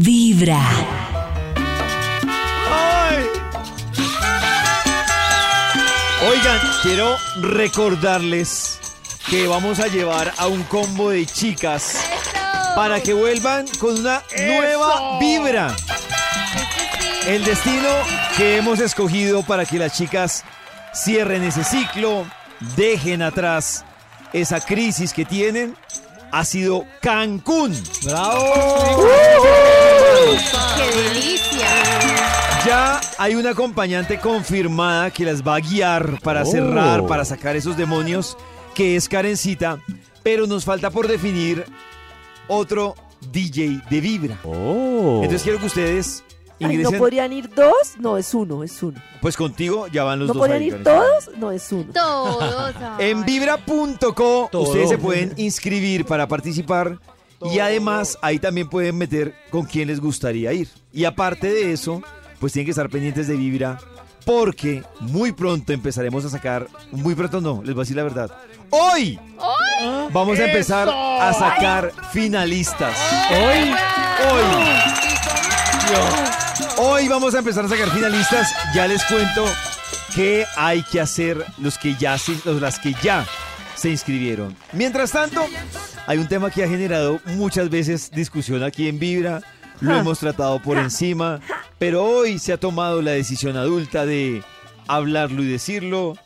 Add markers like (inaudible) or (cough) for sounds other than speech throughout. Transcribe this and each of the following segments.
Vibra. ¡Ay! Oigan, quiero recordarles que vamos a llevar a un combo de chicas para que vuelvan con una nueva vibra. El destino que hemos escogido para que las chicas cierren ese ciclo, dejen atrás esa crisis que tienen, ha sido Cancún. ¡Bravo! ¡Qué delicia! Ya hay una acompañante confirmada que las va a guiar para Oh. cerrar, para sacar esos demonios, que es Karencita, pero nos falta por definir otro DJ de Vibra. Oh. Entonces quiero que ustedes Ay, ¿No podrían ir dos? No, es uno, es uno. pues contigo ya van los ¿No dos podrían ahí, ir todos? No, es uno. Todos. En vibra.co ustedes se pueden inscribir para participar y además ahí también pueden meter con quién les gustaría ir. Y aparte de eso, pues tienen que estar pendientes de Vibra porque muy pronto empezaremos a sacar, muy pronto no, les voy a decir la verdad. Hoy vamos a empezar a sacar finalistas. Hoy. Hoy. Hoy vamos a empezar a sacar finalistas. Ya les cuento qué hay que hacer los que ya los- las que ya se inscribieron. Mientras tanto, hay un tema que ha generado muchas veces discusión aquí en Vibra. Lo hemos tratado por encima, pero hoy se ha tomado la decisión adulta de hablarlo y decirlo.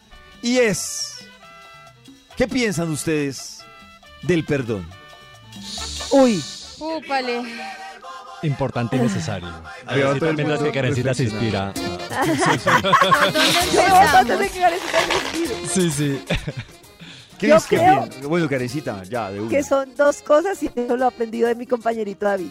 Y es, ¿qué piensan ustedes del perdón? Uy, Úpale. Importante y necesario. A también las (laughs) (laughs) que Karencita se inspira. Se inspire. Sí, sí. ¿Qué Yo es que creo piensan? Bueno, Carecita, ya, de una. Que son dos cosas y eso lo he aprendido de mi compañerito David.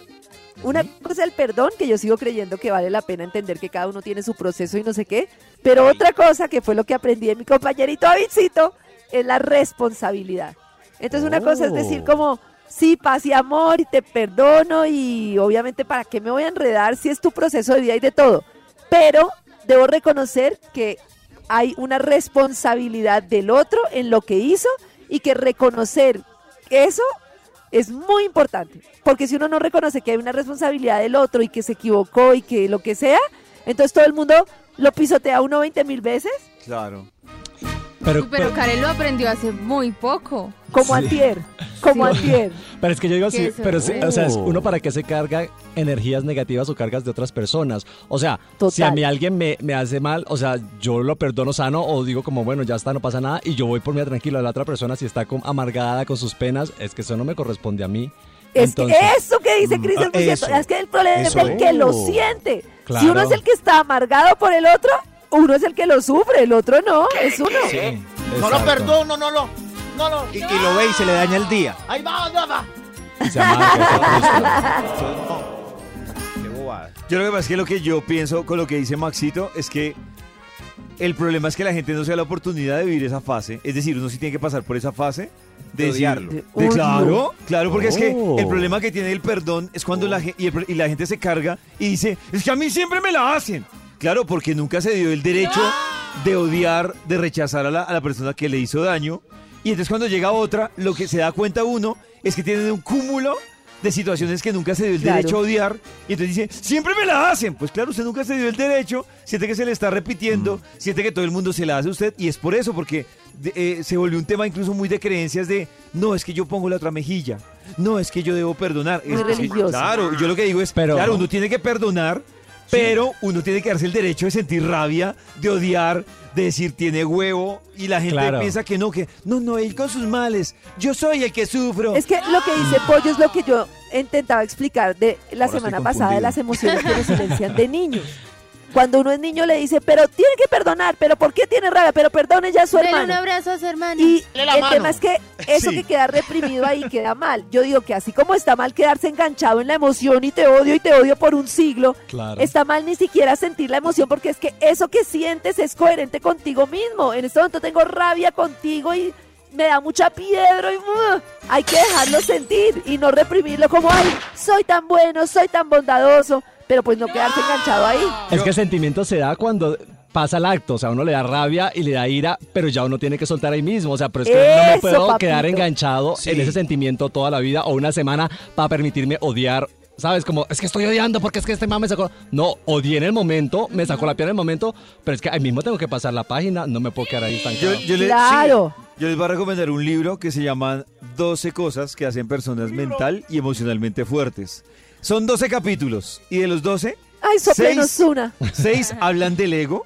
Una cosa es el perdón, que yo sigo creyendo que vale la pena entender que cada uno tiene su proceso y no sé qué. Pero otra cosa, que fue lo que aprendí de mi compañerito Davidcito, es la responsabilidad. Entonces una cosa es decir Oh. como, sí, paz y amor y te perdono y obviamente para qué me voy a enredar si es tu proceso de vida y de todo. Pero debo reconocer que hay una responsabilidad del otro en lo que hizo y que reconocer eso es muy importante. Porque si uno no reconoce que hay una responsabilidad del otro y que se equivocó y que lo que sea, entonces todo el mundo lo pisotea uno 20 mil veces, Claro. Pero, Pero Karen lo aprendió hace muy poco. Como antier, como Sí. antier. Pero es que yo digo, sí, pero sí, o sea, es uno para qué se carga energías negativas o cargas de otras personas. O sea, si a mí alguien me, me hace mal, o sea, yo lo perdono sano o digo como, bueno, ya está, no pasa nada y yo voy por mí tranquilo. La otra persona si está con- amargada con sus penas, es que eso no me corresponde a mí. Es Entonces- que eso que dice Cris es muy cierto. eso, Es que el problema eso es el que lo es. siente. Si uno es el que está amargado por el otro, uno es el que lo sufre, el otro no, es uno. No lo perdono, no lo. No lo. Y, y lo ve y se le daña el día. Ahí va, ya va. Se amarga, eso- Qué bobada. Yo lo que pasa es que lo que yo pienso con lo que dice Maxito es que el problema es que la gente no se da la oportunidad de vivir esa fase. Es decir, uno sí tiene que pasar por esa fase de, odiarlo. de- claro, claro, porque es que Oh. el problema que tiene el perdón es cuando la, gen- y, el y la gente se carga y dice, es que a mí siempre me la hacen. Claro, porque nunca se dio el derecho de odiar, de rechazar a la, a la persona que le hizo daño. Y entonces cuando llega otra, lo que se da cuenta uno es que tienen un cúmulo de situaciones que nunca se dio el Claro. derecho a odiar. Y entonces dice, siempre me la hacen. Pues claro, usted nunca se dio el derecho, siente que se le está repitiendo, siente que todo el mundo se la hace a usted. Y es por eso, porque eh, se volvió un tema incluso muy de creencias de, no, es que yo pongo la otra mejilla. No, es que yo debo perdonar. Muy es- religioso. Claro, yo lo que digo es, Pero- claro, uno tiene que perdonar, pero uno tiene que darse el derecho de sentir rabia, de odiar, de decir tiene huevo. Y la gente Claro. piensa que no, que no, no, él con sus males. Yo soy el que sufro. Es que lo que dice Pollo es lo que yo intentaba explicar de la Ahora semana pasada de confundido. las emociones que nos silencian de niños. (laughs) Cuando uno es niño le dice, pero tiene que perdonar, pero ¿por qué tiene rabia? Pero perdone ya a su Dele un hermano. abrazo a su hermano. Y el mano. tema es que eso Sí. que queda reprimido ahí (laughs) queda mal. Yo digo que así como está mal quedarse enganchado en la emoción y te odio y te odio por un siglo, Claro. está mal ni siquiera sentir la emoción porque es que eso que sientes es coherente contigo mismo. En este momento tengo rabia contigo y me da mucha piedra y ¡uh! hay que dejarlo sentir y no reprimirlo como, ay, soy tan bueno, soy tan bondadoso, pero pues no quedarse enganchado ahí. Es que el sentimiento se da cuando pasa el acto, o sea, uno le da rabia y le da ira, pero ya uno tiene que soltar ahí mismo, o sea, pero es que no me puedo papito. quedar enganchado Sí. en ese sentimiento toda la vida o una semana para permitirme odiar ¿Sabes? Como, es que estoy odiando porque es que este man me sacó. No, odié en el momento, me sacó la piel en el momento, pero es que ahí mismo tengo que pasar la página, no me puedo quedar ahí Yo, estancado. yo le- Claro. sí, yo les voy a recomendar un libro que se llama 12 cosas que hacen personas mental y emocionalmente fuertes. Son 12 capítulos y de los 12, Ay, soplenos Seis. una. (laughs) 6 hablan del ego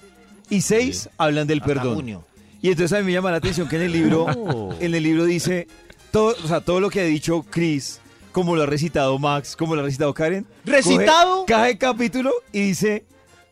y 6 hablan del Hasta perdón. junio. Y entonces a mí me llama la atención que en el libro, (laughs) Oh. en el libro dice, todo, o sea, todo lo que ha dicho Chris, como lo ha recitado Max, como lo ha recitado Karen. ¿Recitado? Cada capítulo y dice,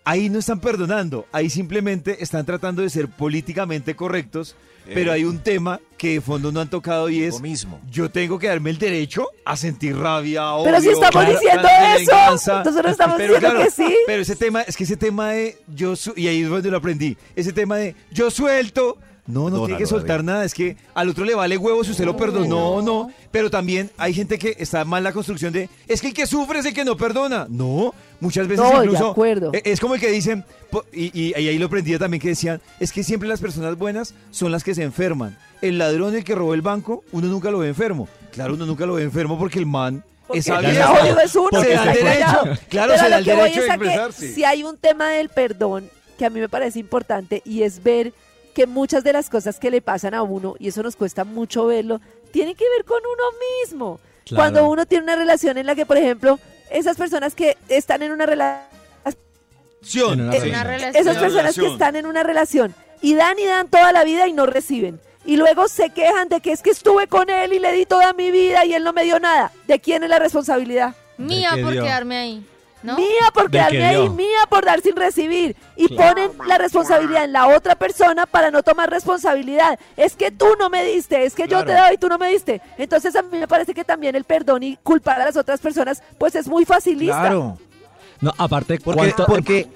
ahí no están perdonando, ahí simplemente están tratando de ser políticamente correctos, pero hay un tema que de fondo no han tocado y es, Lo mismo. yo tengo que darme el derecho a sentir rabia, Pero odio, si estamos diciendo eso, nosotros estamos Pero diciendo claro, que sí. Pero ese tema, es que ese tema de yo y ahí es donde lo aprendí, ese tema de yo suelto, no, no tiene que soltar nada, es que al otro le vale huevo si usted lo perdonó o no, pero también hay gente que está mal la construcción de es que el que sufre es el que no perdona. No, muchas veces No, de incluso acuerdo. eh, es como el que dicen y, y- y ahí lo aprendí también que decían, es que siempre las personas buenas son las que se enferman. El ladrón el que robó el banco, uno nunca lo ve enfermo. Claro, uno nunca lo ve enfermo porque el man Porque es es uno, Se da el derecho, claro, Pero se da el derecho de expresarse. Si hay un tema del perdón que a mí me parece importante y es ver que muchas de las cosas que le pasan a uno, y eso nos cuesta mucho verlo, tienen que ver con uno mismo. Claro. Cuando uno tiene una relación en la que, por ejemplo, esas personas que están en una relación, Es una relación. esas personas que están en una relación y dan y dan toda la vida y no reciben. Y luego se quejan de que es que estuve con él y le di toda mi vida y él no me dio nada. ¿De quién es la responsabilidad? Mía ¿De qué por dio? quedarme ahí. ¿No? Mía por ¿De qué quedarme ahí, dio? mía por dar sin recibir. Y Claro. ponen la responsabilidad en la otra persona para no tomar responsabilidad. Es que tú no me diste, es que yo te doy y tú no me diste. Entonces a mí me parece que también el perdón y culpar a las otras personas, pues es muy facilista. Claro. No, aparte, Porque, ¿cuánto, porque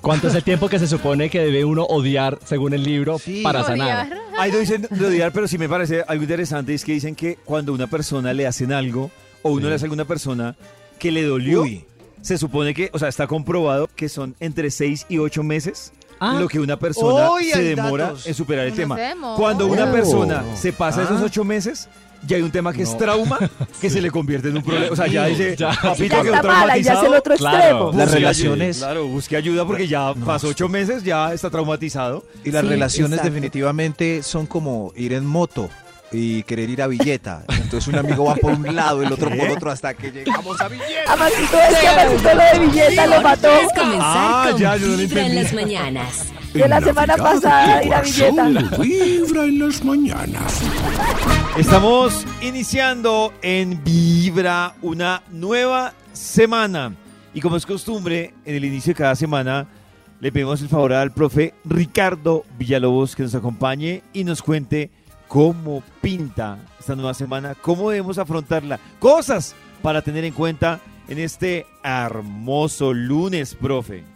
¿cuánto es el tiempo que se supone que debe uno odiar, según el libro, Sí. para sanar? Odiar. Ahí no dicen de odiar, pero sí me parece algo interesante, es que dicen que cuando una persona le hacen algo, o uno Sí. le hace a alguna persona que le dolió, Uy. Se supone que, o sea, está comprobado que son entre 6 y 8 meses Ah. lo que una persona se hay demora datos. en superar el tema. Cuando una Oh. persona se pasa esos Ah. 8 meses, ya hay un tema que es trauma, (laughs) que se le convierte en un problema. O sea, ya dice, Ya. papito, Ya quedó está mala ya es el traumatizado. otro Claro. extremo. Las relaciones- ayuda. Claro, busque ayuda porque ya No, pasó ocho meses, ya está traumatizado. Y las Sí, relaciones exacto. definitivamente son como ir en moto y querer ir a Villeta. Entonces un amigo va por un lado, el otro por otro hasta que llegamos a Villeta. A Maxito, es que a Maxito lo de billeta lo mató. Ah, ya, yo no lo Vibra en entendí. las mañanas. De la semana pasada ir a billeta. Vibra en las mañanas. Estamos iniciando en Vibra una nueva semana. Y como es costumbre, en el inicio de cada semana le pedimos el favor al profe Ricardo Villalobos que nos acompañe y nos cuente cómo pinta esta nueva semana, cómo debemos afrontarla, cosas para tener en cuenta en este hermoso lunes, profe.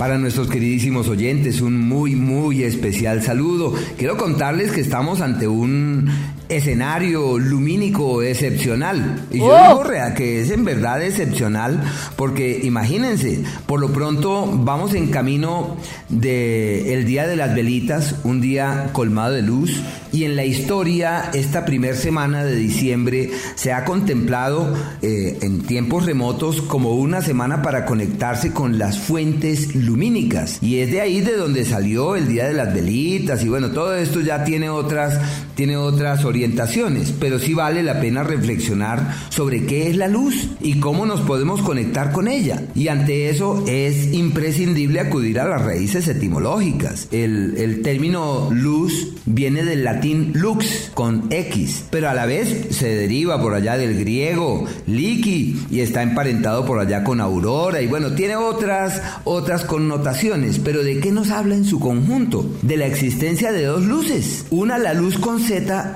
Para nuestros queridísimos oyentes, un muy, muy especial saludo. Quiero contarles que estamos ante un escenario lumínico excepcional. Y yo ¡Oh! digo rea, que es en verdad excepcional porque imagínense, por lo pronto vamos en camino de el Día de las Velitas, un día colmado de luz. Y en la historia, esta primer semana de diciembre se ha contemplado eh, en tiempos remotos como una semana para conectarse con las fuentes Y es de ahí de donde salió el Día de las Velitas. Y bueno, todo esto ya tiene otras, tiene otras orientaciones, pero sí vale la pena reflexionar sobre qué es la luz y cómo nos podemos conectar con ella. Y ante eso es imprescindible acudir a las raíces etimológicas. El, término luz viene del latín lux con X, pero a la vez se deriva por allá del griego liki y está emparentado por allá con aurora y bueno, tiene otras otras connotaciones, pero ¿de qué nos habla en su conjunto? De la existencia de dos luces, una la luz con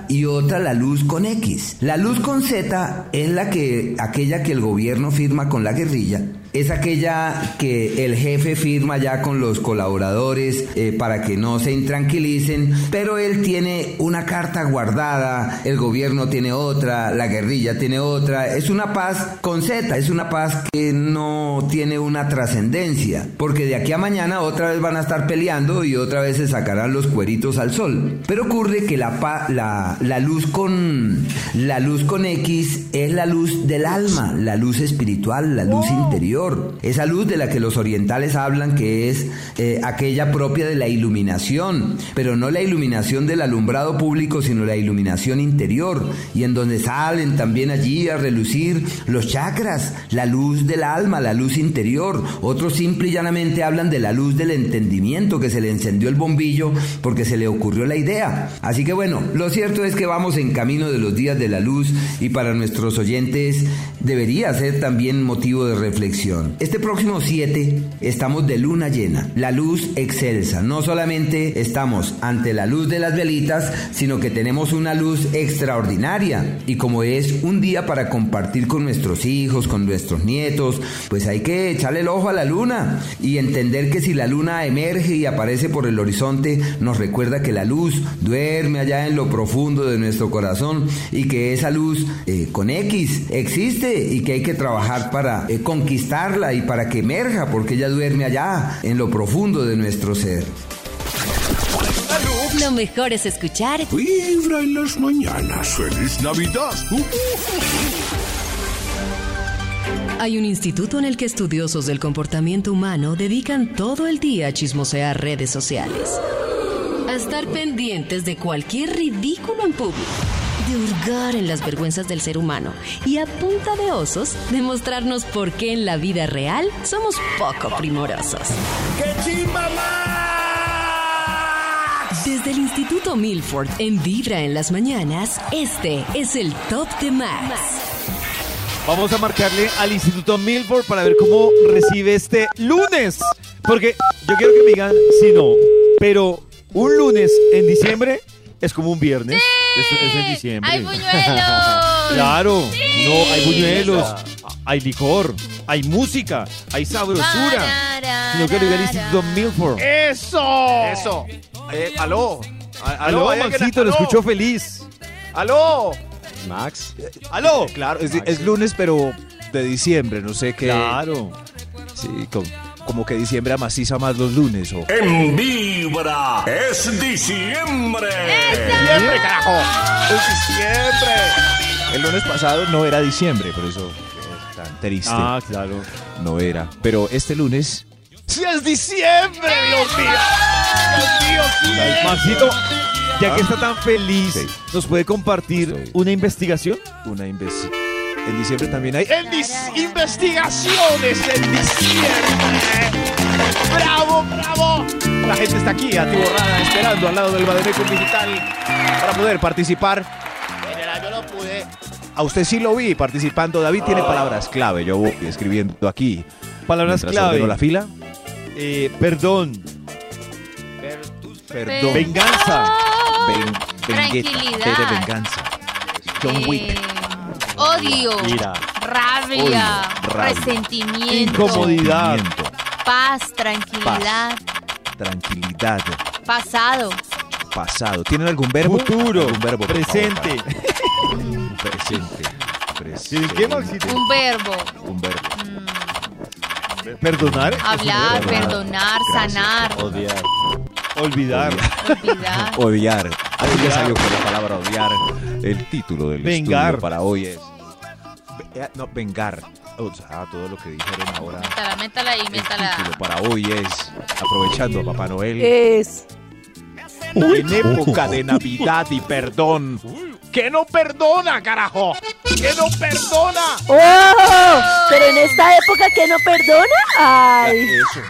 Y otra la luz con X. La luz con Z es la que aquella que el gobierno firma con la guerrilla es aquella que el jefe firma ya con los colaboradores eh, para que no se intranquilicen, pero él tiene una carta guardada, el gobierno tiene otra, la guerrilla tiene otra, es una paz con Z, es una paz que no tiene una trascendencia, porque de aquí a mañana otra vez van a estar peleando y otra vez se sacarán los cueritos al sol. Pero ocurre que la la luz con la luz con X es la luz del alma, la luz espiritual, la luz interior. Esa luz de la que los orientales hablan que es eh, aquella propia de la iluminación, pero no la iluminación del alumbrado público, sino la iluminación interior, y en donde salen también allí a relucir los chakras, la luz del alma, la luz interior. Otros simple y llanamente hablan de la luz del entendimiento que se le encendió el bombillo porque se le ocurrió la idea. Así que bueno, lo cierto es que vamos en camino de los días de la luz y para nuestros oyentes debería ser también motivo de reflexión. Este próximo 7 estamos de luna llena, la luz excelsa. No solamente estamos ante la luz de las velitas, sino que tenemos una luz extraordinaria. Y como es un día para compartir con nuestros hijos, con nuestros nietos, pues hay que echarle el ojo a la luna y entender que si la luna emerge y aparece por el horizonte, nos recuerda que la luz duerme allá en lo profundo de nuestro corazón y que esa luz eh, con X existe y que hay que trabajar para eh, y para que emerja, porque ella duerme allá en lo profundo de nuestro ser. Lo mejor es escuchar Vibra en las mañanas. ¡Feliz Navidad! Hay un instituto en el que estudiosos del comportamiento humano dedican todo el día a chismosear redes sociales. A estar pendientes de cualquier ridículo en público. De hurgar en las vergüenzas del ser humano. Y a punta de osos, demostrarnos por qué en la vida real somos poco primorosos. Desde el Instituto Milford en Vibra en las mañanas, este es el Top de Max. Vamos a marcarle al Instituto Milford para ver cómo recibe este lunes. Porque yo quiero que me digan si no, pero un lunes en diciembre es como un viernes. Es, es en diciembre. ¡Hay buñuelos! (laughs) Claro, no, hay buñuelos, hay licor, hay música, hay sabrosura. Sino que el Instituto Milford. ¡Eso! Eso. Eh, aló. A- Aló, ¿hay alguien- Maxito, lo aló. escuchó feliz. Aló. Max. ¡Aló! Claro, es, es lunes, pero de diciembre, no sé qué. Claro. Sí, como, como que diciembre amaciza más los lunes. O, En Vibra es diciembre. Siempre, carajo. Es diciembre. el lunes pasado no era diciembre, por eso es tan triste. Ah, claro. No era. Pero este lunes, ¡Sí es diciembre, Dios mío! ¡Dios mío, sí es! Maxito, ya que está tan feliz, Sí. ¿nos puede compartir Estoy- una investigación? una investigación. En diciembre también hay. En dis- investigaciones en diciembre. ¡Bravo, bravo! La gente está aquí atiborrada esperando al lado del Bademecum Digital para poder participar. En el año no pude. A usted sí lo vi participando. David tiene palabras clave. Yo voy escribiendo aquí. Palabras Mientras clave. la fila. Eh, perdón, Perdón. venganza, Ven, vengueta, venganza. John Eh, Wick. Odio. ira, Rabia. Odio, rabia. Resentimiento. Incomodidad. Paz, tranquilidad. Tranquilidad. Pasado. Pasado. ¿Tienen algún verbo? futuro, ¿Algún verbo, presente. favor, Presente. Presente. Un verbo. Un verbo. Perdonar, es un Hablar, verbo. perdonar, sanar, odiar, olvidar, olvidar. Odiar. Ahí ya salió con la palabra odiar. El título del Vengar. estudio para hoy es. Eh, No, vengar. O sea, todo lo que dijeron ahora. Métala, métala ahí, El métala. título para hoy es, aprovechando a Papá Noel, Es. En época de Navidad y perdón. ¡Que no perdona, carajo! ¡Que no perdona! ¡Oh! Pero en esta época que no perdona. ¡Ay! Eso.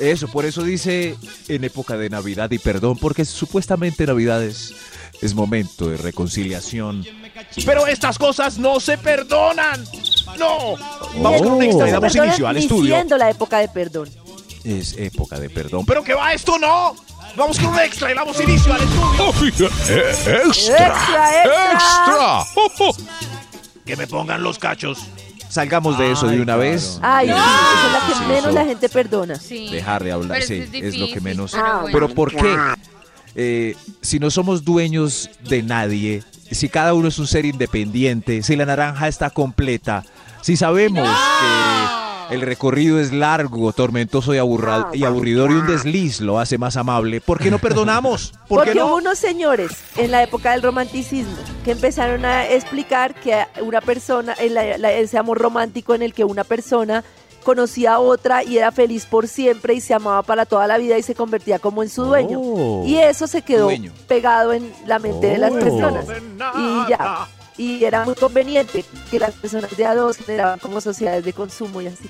Eso, por eso dice en época de Navidad y perdón, porque supuestamente Navidad es, es momento de reconciliación. Pero estas cosas no se perdonan. ¡No! Vamos con un extra y damos inicio al estudio. la época de perdón. Es época de perdón. ¿Pero qué va esto, no? Vamos con un extra y damos inicio al estudio. Extra. ¡Extra, extra! Que me pongan los cachos. Salgamos de eso Ay, de una claro. vez. Ay, sí, esa es la que Sí, menos eso. la gente perdona. Sí. Dejar de hablar, Pero sí, es lo que menos. Bueno. Pero ¿por qué? Eh, si no somos dueños de nadie, si cada uno es un ser independiente, si la naranja está completa, si sabemos que el recorrido es largo, tormentoso y, aburra- Ah, y aburridor y un desliz lo hace más amable. ¿Por qué no perdonamos? ¿Por Porque qué no? hubo unos señores en la época del romanticismo que empezaron a explicar que una persona, en la- la- ese amor romántico en el que una persona conocía a otra y era feliz por siempre y se amaba para toda la vida y se convertía como en su dueño. Oh. Y eso se quedó Dueño. pegado en la mente de las Oh. personas. Y ya. Y era muy conveniente que las personas de a dos generaban como sociedades de consumo y así.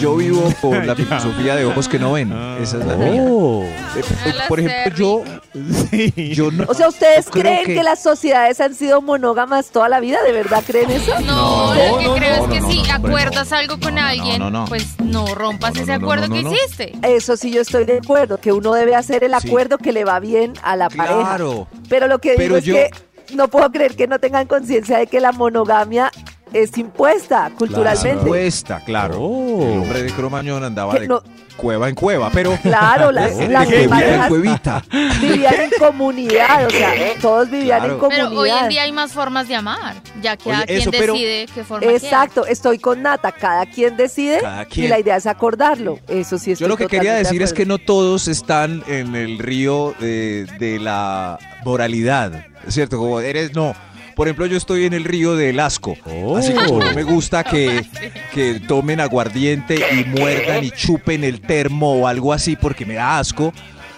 Yo vivo con la (laughs) filosofía de ojos que no ven. Esa es la mía. Oh. Eh, por ejemplo, yo, (laughs) Sí. yo no. O sea, ¿ustedes creen que... las sociedades han sido monógamas toda la vida? ¿De verdad creen eso? No, No, lo que no, creo no, es que no, si acuerdas no. algo con alguien, no, no. pues no rompas No, no, ese acuerdo no, que hiciste. Eso sí yo estoy de acuerdo, que uno debe hacer el Sí. acuerdo que le va bien a la pareja. Claro. Pero lo que digo Pero es yo- que no puedo creer que no tengan conciencia de que la monogamia es impuesta culturalmente. Impuesta, claro. Oh. El hombre de Cromañón andaba Que de no- cueva en cueva, pero. Claro, las, de (laughs) las en parejas cuevita. vivían en (laughs) comunidad, o sea, todos vivían Claro. en Pero comunidad. hoy en día hay más formas de amar, ya que Oye, cada quien eso, pero- decide qué forma quiere. Exacto, estoy con Nata, cada quien decide Cada quien. y la idea es acordarlo. Eso sí estoy Yo lo que quería de decir es que no todos están en el río de, de la moralidad, ¿cierto? Como eres, no. Por ejemplo, yo estoy en el río del asco. Oh. Así como no me gusta que, (laughs) que tomen aguardiente y muerdan y chupen el termo o algo así porque me da asco.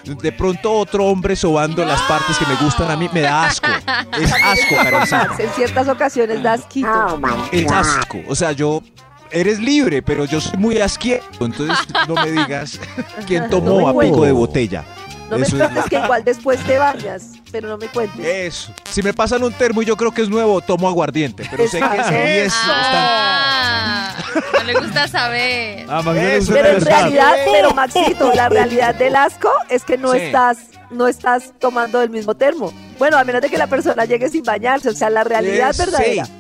De pronto otro hombre sobando las partes que me gustan a mí me da asco. Es (laughs) asco, Karencita. En ciertas ocasiones das quito. Es asco. O sea, yo... Eres libre, pero yo soy muy asquieto. Entonces no me digas (laughs) quién tomó a pico de botella. No me Eso es cuentes que igual después te bañas, pero no me cuentes. Eso. Si me pasan un termo y yo creo que es nuevo, tomo aguardiente. Pero sé que eso están... Ah, no le gusta saber. Ah, Eso, Pero en realidad, pero Maxito, la realidad del asco es que no Sí. estás no estás tomando del mismo termo. Bueno, a menos de que la persona llegue sin bañarse, o sea, la realidad Eh, verdadera. sí.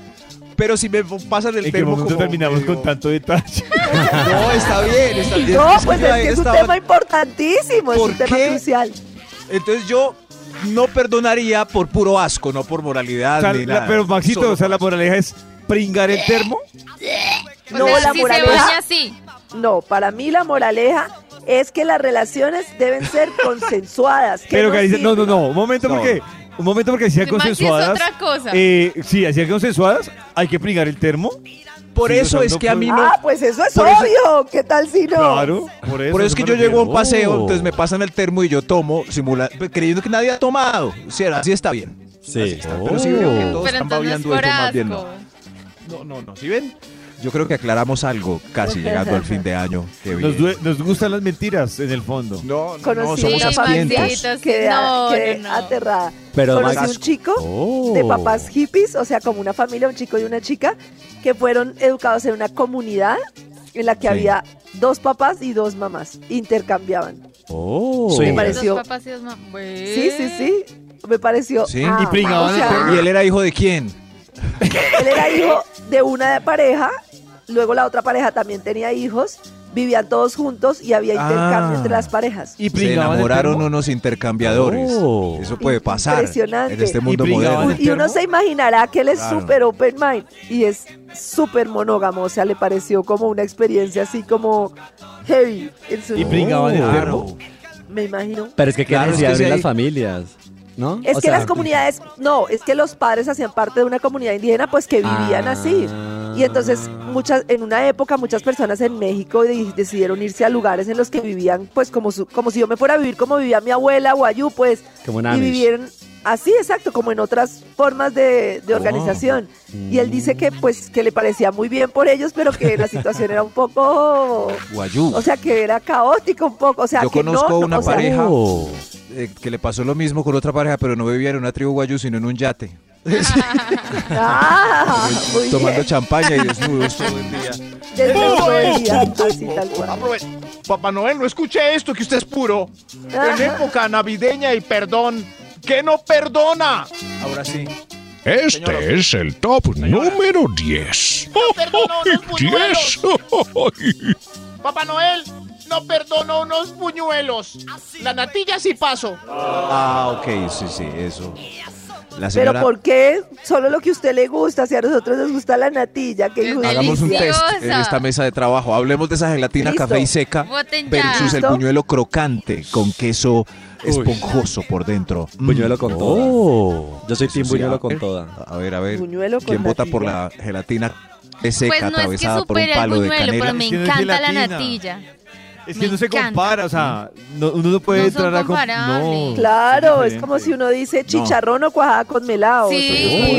Pero si me pasan el ¿En termo como terminamos con tanto detalle? (laughs) No, está bien, está bien. No, pues es que es un tema importantísimo, es ¿Por un tema qué? crucial. Entonces yo no perdonaría por puro asco, no por moralidad O sea, ni la- nada. pero Maxito, Solo o sea, la moraleja es pringar el termo. O No, sea, la si se moraleja- baña. No, para mí la moraleja es que las relaciones deben ser (laughs) consensuadas. que Pero Caricia, no, no, no, un momento No. porque, un momento porque si Sí, Maxi, es consensuadas. otra cosa. Eh, sí, hay consensuadas, hay que pringar el termo. Por Sí, eso es que a mí no... Ah, pues eso es Por eso- obvio. ¿Qué tal si no? Claro, por eso. Por eso es que yo llego a un paseo, Oh. entonces me pasan el termo y yo tomo, simula pues, creyendo que nadie ha tomado. Sí, así está bien. Sí. Así está. Pero sí veo que Oh. todos Pero están babeando eso, más bien no. No, no, no. ¿Sí ven? Yo creo que aclaramos algo casi llegando al fin de año. Qué bien. Nos, gustan las mentiras en el fondo. No, no, Conocí somos no, quedé no, no. aterrada. Pero Conocí Max- un chico Oh. de papás hippies, o sea, como una familia, un chico y una chica, que fueron educados en una comunidad en la que Sí. había dos papás y dos mamás, intercambiaban. Oh. Sí. Me Dos pareció. Dos papás y dos mam- Sí, sí, sí. Me pareció. Sí. Ah, Y o sea. ¿Y él era hijo de quién? (laughs) Él era hijo de una pareja, luego la otra pareja también tenía hijos, vivían todos juntos y había intercambio Ah. entre las parejas. Y Se enamoraron unos intercambiadores. Oh. Eso puede pasar Impresionante. en este mundo Y moderno. Y uno se imaginará que él es Claro. súper open mind y es súper monógamo, o sea, le pareció como una experiencia así como heavy en su Y pringaban el termo. me imagino. Pero es que qué Claro, es que si hay- las familias, ¿no? Es O que sea, las comunidades, no, es que los padres hacían parte de una comunidad indígena pues que vivían Ah. así. Y entonces muchas, en una época muchas personas en México de- decidieron irse a lugares en los que vivían pues como, su- como si yo me fuera a vivir como vivía mi abuela Guayú pues Como y vivieron así exacto como en otras formas de, de organización. Y él dice que pues que le parecía muy bien por ellos pero que la situación era un poco Guayú. o sea que era caótico un poco, o sea Yo que conozco no, una o sea, pareja. Oh. eh, que le pasó lo mismo con otra pareja, pero no vivía en una tribu guayú, sino en un yate. (laughs) Ah, muy tomando bien. champaña y desnudos todo el día. Desde todo el día, así tal cual. Papá Noel, no escuche esto, que usted es puro. En época navideña y perdón, que no perdona. Ahora sí. Este es el top número 10. perdonó unos 10. Papá Noel, no perdono unos buñuelos. La natilla sí paso. Ah, ok, sí, sí, eso. La Pero ¿por qué? Solo lo que a usted le gusta, si a nosotros nos gusta la natilla, injusticia. hagamos un test en esta mesa de trabajo. Hablemos de esa gelatina Listo. café y seca ya. versus el buñuelo crocante con queso esponjoso por dentro. Buñuelo con toda. Oh. Yo soy team buñuelo a con ver. toda. A ver, a ver. Buñuelo con ¿Quién vota por la gelatina seca Pues no es que atravesada por un supere el palo de buñuelo, canela? pero me que encanta la natilla. Es que Me no se compara, o sea, no- uno no puede No entrar a... com- comparables. No, Claro, es como si uno dice chicharrón o cuajada con melado. Sí,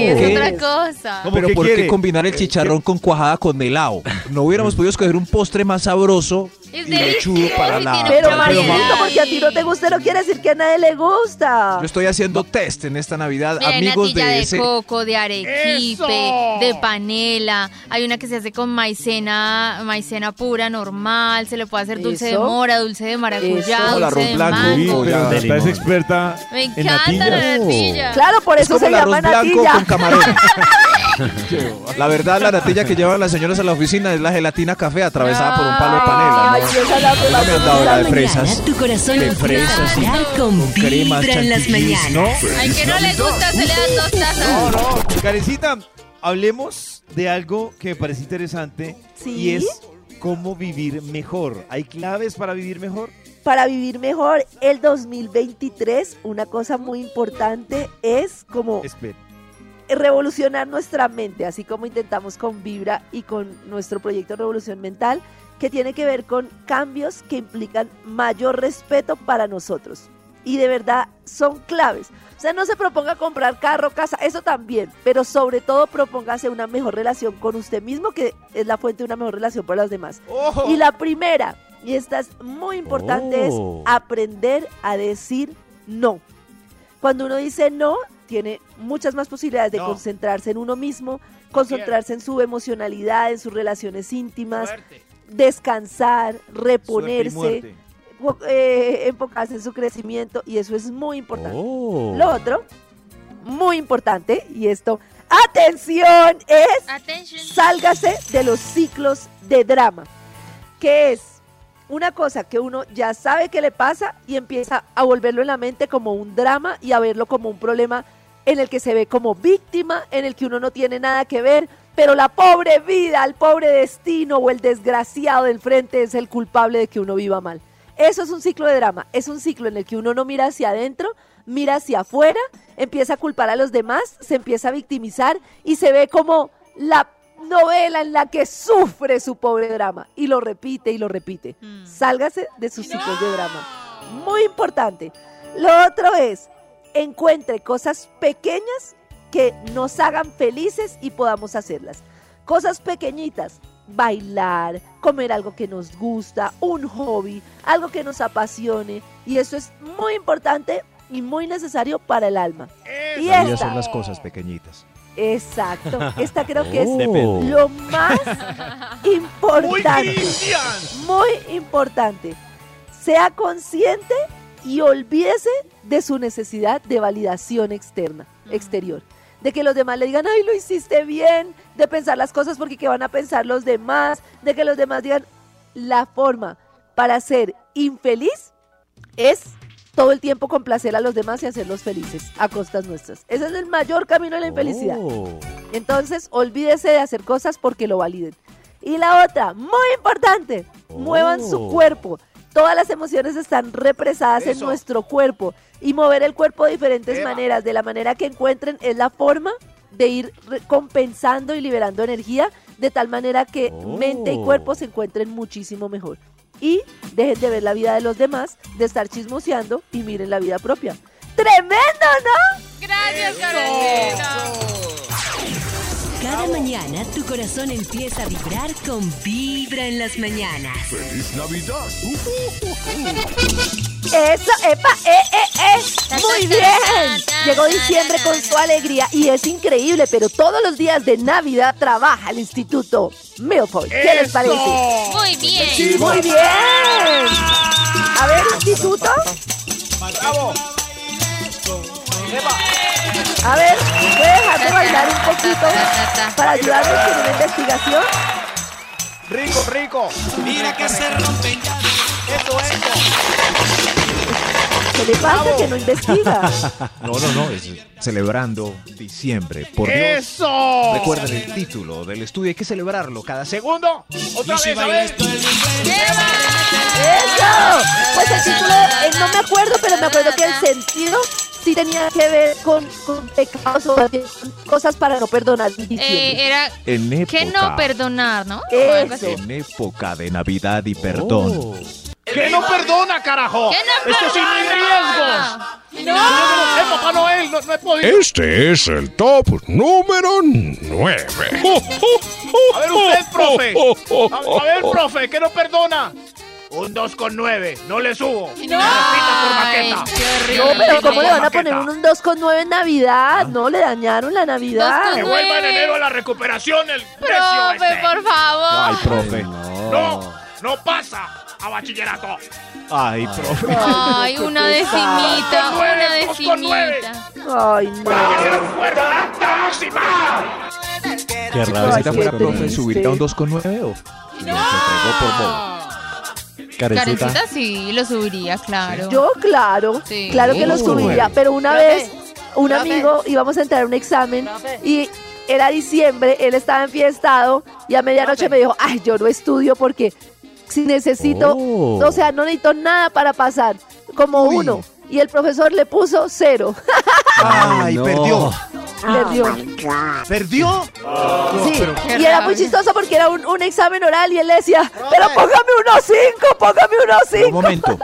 es otra cosa. ¿Cómo Pero ¿por quiere? qué combinar el chicharrón con cuajada con melao? No hubiéramos podido escoger un postre más sabroso Es delicioso para la... tiene Pero Maxito, porque a ti no te gusta, no quiere decir que a nadie le gusta. Yo estoy haciendo test en esta Navidad, Mira, hay amigos natilla de de, ese... coco, de arequipe, de panela. Hay una que se hace con maicena, maicena pura, normal. Se le puede hacer dulce de Eso. mora, dulce de maracuyá, Eso. El dulce arroz de blanco, mango. Uy, pero es limón. experta Me en encanta la natillas. natilla. Claro, por Es eso como se el arroz llama blanco natilla. con camarones. (laughs) La verdad, la natilla que llevan las señoras a la oficina es la gelatina café atravesada por un palo de panela. Ay, ¿no? esa es la más me han dado la de fresas. Tu corazón de fresas vibrar con, con cremas, vibra en las chantilly, mañanas. ¿no? Al que no le gusta se le dan dos tazas. No, no, Karencita, hablemos de algo que me parece interesante Sí. y es cómo vivir mejor. ¿Hay claves para vivir mejor? Para vivir mejor el 2023, una cosa muy importante es como Espera. Revolucionar nuestra mente, así como intentamos con Vibra y con nuestro proyecto Revolución Mental, que tiene que ver con cambios que implican mayor respeto para nosotros. Y de verdad son claves. O sea, no se proponga comprar carro, casa, eso también, pero sobre todo propóngase una mejor relación con usted mismo, que es la fuente de una mejor relación para los demás. Y la primera, y esta es muy importante, Oh. es aprender a decir no. Cuando uno dice no, tiene muchas más posibilidades de No. concentrarse en uno mismo, concentrarse en su emocionalidad, en sus relaciones íntimas, Suerte. descansar, reponerse, eh, enfocarse en su crecimiento, y eso es muy importante. Oh. Lo otro, muy importante, y esto, atención, es Attention. sálgase de los ciclos de drama, que es una cosa que uno ya sabe que le pasa y empieza a volverlo en la mente como un drama y a verlo como un problema en el que se ve como víctima, en el que uno no tiene nada que ver, pero la pobre vida, el pobre destino o el desgraciado del frente es el culpable de que uno viva mal. Eso es un ciclo de drama, es un ciclo en el que uno no mira hacia adentro, mira hacia afuera, empieza a culpar a los demás, se empieza a victimizar y se ve como la novela en la que sufre su pobre drama y lo repite y lo repite. Mm. Sálgase de sus ciclos de drama. Muy importante. Lo otro es, encuentre cosas pequeñas que nos hagan felices y podamos hacerlas. Cosas pequeñitas, bailar, comer algo que nos gusta, un hobby, algo que nos apasione. Y eso es muy importante y muy necesario para el alma. Y La vida esta, son las cosas pequeñitas. exacto, esta creo que es (laughs) Oh. lo más (laughs) importante. Muy importante. Sea consciente y olvídese de su necesidad de validación externa, exterior. De que los demás le digan, ay, lo hiciste bien, de pensar las cosas porque qué van a pensar los demás, de que los demás digan, la forma para ser infeliz es todo el tiempo complacer a los demás y hacerlos felices a costas nuestras. Ese es el mayor camino a la infelicidad. Oh. Entonces, olvídese de hacer cosas porque lo validen. Y la otra, muy importante, muevan su Oh. cuerpo. Todas las emociones están represadas en nuestro cuerpo y mover el cuerpo de diferentes Eva. maneras, de la manera que encuentren, es la forma de ir compensando y liberando energía de tal manera que mente y Oh. cuerpo se encuentren muchísimo mejor. Y dejen de ver la vida de los demás, de estar chismoseando y miren la vida propia. ¡Tremendo, no! Gracias, Carolina. Cada mañana tu corazón empieza a vibrar con Vibra en las mañanas. ¡Feliz Navidad! Eso, epa, eh, eh, eh. Muy bien. Llegó diciembre con su alegría y es increíble, pero todos los días de Navidad trabaja el Instituto Milford. ¿Qué les parece? Muy bien. Muy bien. A ver, Instituto. ¡Bravo! A ver, ¿puede dejar de bailar un poquito para ayudarnos con una investigación? ¡Rico, rico! Mira que se rompen ya. ¡Eso, eso! ¿Qué le pasa que no investiga? (laughs) No, no, no, es celebrando diciembre. Por Dios. ¡Eso! Recuerden el título del estudio, hay que celebrarlo cada Segundo. Otra vez, a ver. ¡Eso! Pues el título, eh, no me acuerdo, pero me acuerdo que el sentido sí tenía que ver con, con pecados o con cosas para no perdonar. Eh, era En época, que no perdonar, ¿no? Eso. En época de Navidad y perdón. Que no perdona, carajo. ¡Que no Esto sin perdona! riesgos. No. Eh, Papá Noel, no, no he podido. Este es el top número 9. A ver usted, profe. A, a ver, profe, que no perdona. Un 2 con 9, no le subo. Por Ay, maqueta. qué No, pero ¿cómo le van a poner un, un 2 con 9 en Navidad? No, le dañaron la Navidad. Que vuelva en enero la recuperación, el precio Profe, este. por favor. Ay, profe. No, no pasa a bachillerato. Ay, profe. Ay, una decimita, una decimita. Ay, no. ¡Fuerza máxima! Qué Si raro. Qué fuera profe, triste. subiría un 2,9 o se entregó por bobo. Carecita. Carecita sí, lo subiría, claro. Yo, claro, Sí. claro que lo subiría, pero una vez un amigo íbamos a entrar a un examen y era diciembre, él estaba enfiestado y a medianoche me dijo, ay, yo no estudio porque si necesito, Oh. o sea, no necesito nada para pasar, como Uy. uno. Y el profesor le puso cero. Ay, no. perdió. Perdió. ¿Perdió? Sí, y era muy chistoso porque era un, un examen oral y él le decía, pero póngame unos cinco, póngame unos Pero un cinco. momento.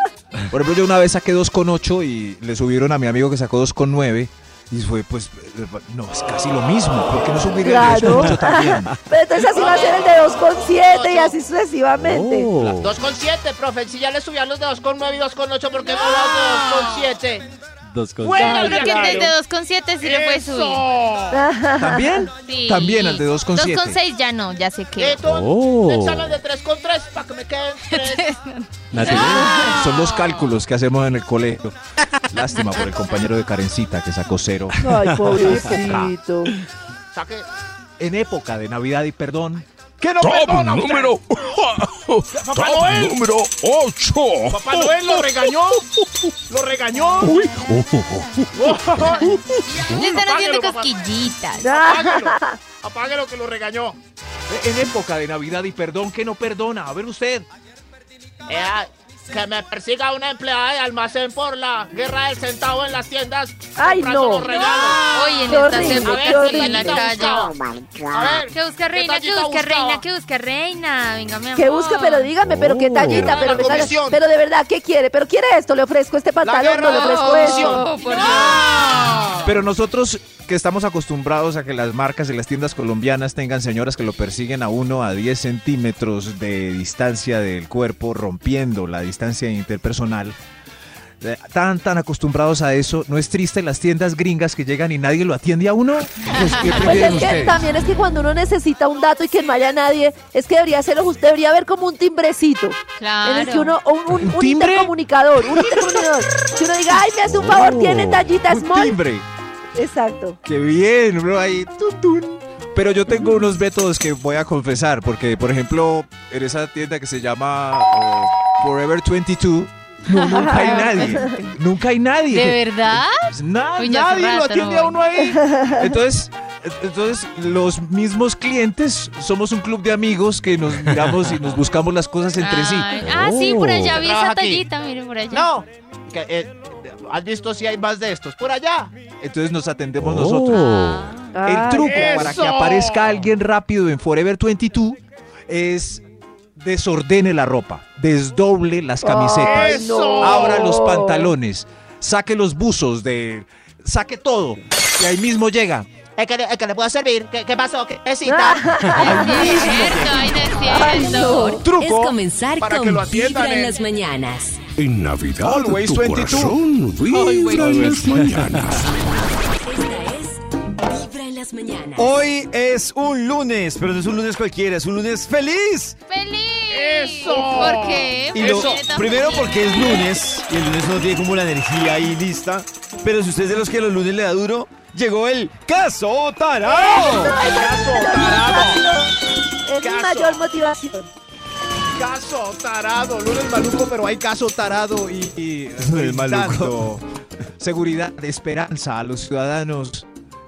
Por ejemplo, yo una vez saqué 2,8 y le subieron a mi amigo que sacó 2,9. Y fue, pues, eh, no, es casi lo mismo. ¿Por qué no subir el Claro. 2,8 también? (laughs) Pero entonces así va a ser el de 2,7 y así sucesivamente. Oh. 2,7, profe. Si ya le subían los de 2,9 y 2,8, ¿por qué no los de 2,7? Dos con Bueno, Yo creo que Claro. desde 2,7 sí le puede subir. ¿También? Sí. También al de 2,7. 2,6 ya no, ya sé que. Oh. un examen de 3,3 para que me queden 3. (laughs) Nati, Son los cálculos que hacemos en el colegio. Lástima por el compañero de Karencita que sacó cero. Ay, (laughs) pobrecito. Saque. En época de Navidad y perdón, ¿Qué no Top perdona usted? número. (laughs) Papá Top Noel. número 8. Papá Noel lo regañó. Lo regañó. Uy. (laughs) Le están haciendo cosquillitas. Apáguelo. (laughs) Apáguelo que lo regañó. en época de Navidad y perdón, que no perdona. A ver usted. Eh, que me persiga una empleada de almacén por la guerra del centavo en las tiendas. Ay, no. los regalos. En Qué horrible, épocas qué sí, en la calle. A ver. ¿Qué busca reina? ¿Qué tallita busca buscaba? reina? ¿Qué busca reina? Venga, mi amor. Que busca, pero dígame, pero qué Oh. tallita, pero, comisión. pero de verdad, ¿qué quiere? ¿Pero quiere esto? ¿Le ofrezco este pantalón? No le ofrezco esto. Oh. Pero nosotros que estamos acostumbrados a que las marcas y las tiendas colombianas tengan señoras que lo persiguen a uno a 10 centímetros de distancia del cuerpo, rompiendo la distancia interpersonal. eh, Tan, tan acostumbrados a eso, ¿no es triste las tiendas gringas que llegan y nadie lo atiende a uno? Pues, ¿Qué Pues es que también es que cuando uno necesita un dato y que no haya nadie, es que debería ser, debería haber como un timbrecito. En el que Claro. uno, un, un- ¿Un un intercomunicador, un intercomunicador. Que uno diga, ay, me hace un favor, Oh, tiene tallita un small. timbre. Exacto. Qué bien, bro, ahí. tun, tun. Pero yo tengo unos métodos que voy a confesar, porque, por ejemplo, en esa tienda que se llama eh, Forever 22, no, nunca hay (laughs) nadie. Nunca hay nadie. ¿De verdad? Na- Uy, nadie lo atiende no a uno ahí. Entonces, entonces, los mismos clientes somos un club de amigos que nos miramos y nos buscamos las cosas entre sí. Ah, sí, por allá vi Trabaja esa tallita, mire por allá. No. Eh, ¿Has visto si hay más de estos? Por allá. Entonces nos atendemos Oh. nosotros. Ah. El Ay, truco para que aparezca alguien rápido en Forever 22 es desordene la ropa, desdoble las camisetas, abra los pantalones, saque los buzos de... saque todo y ahí mismo llega. Es que, es que le puedo servir. ¿Qué, qué pasó? ¿Qué necesita? (laughs) Es cierto, ay, no es Ay, cierto. no. Es comenzar para que con lo atiendan Vibra en en- las mañanas. En Navidad Always tu 22. corazón vibra en las mañanas. Esta es Vibra en las mañanas. Hoy es un lunes, pero no es un lunes cualquiera, es un lunes feliz. ¡Feliz! Eso. ¿Por qué? Y ¿Por lo- primero porque es lunes y el lunes no tiene como la energía ahí lista. Pero si usted es de los que los lunes le da duro, llegó el caso tarado. Es mi mayor motivación. Caso tarado, lunes maluco, pero hay caso tarado y, y (laughs) Lunes maluco. seguridad, esperanza a los ciudadanos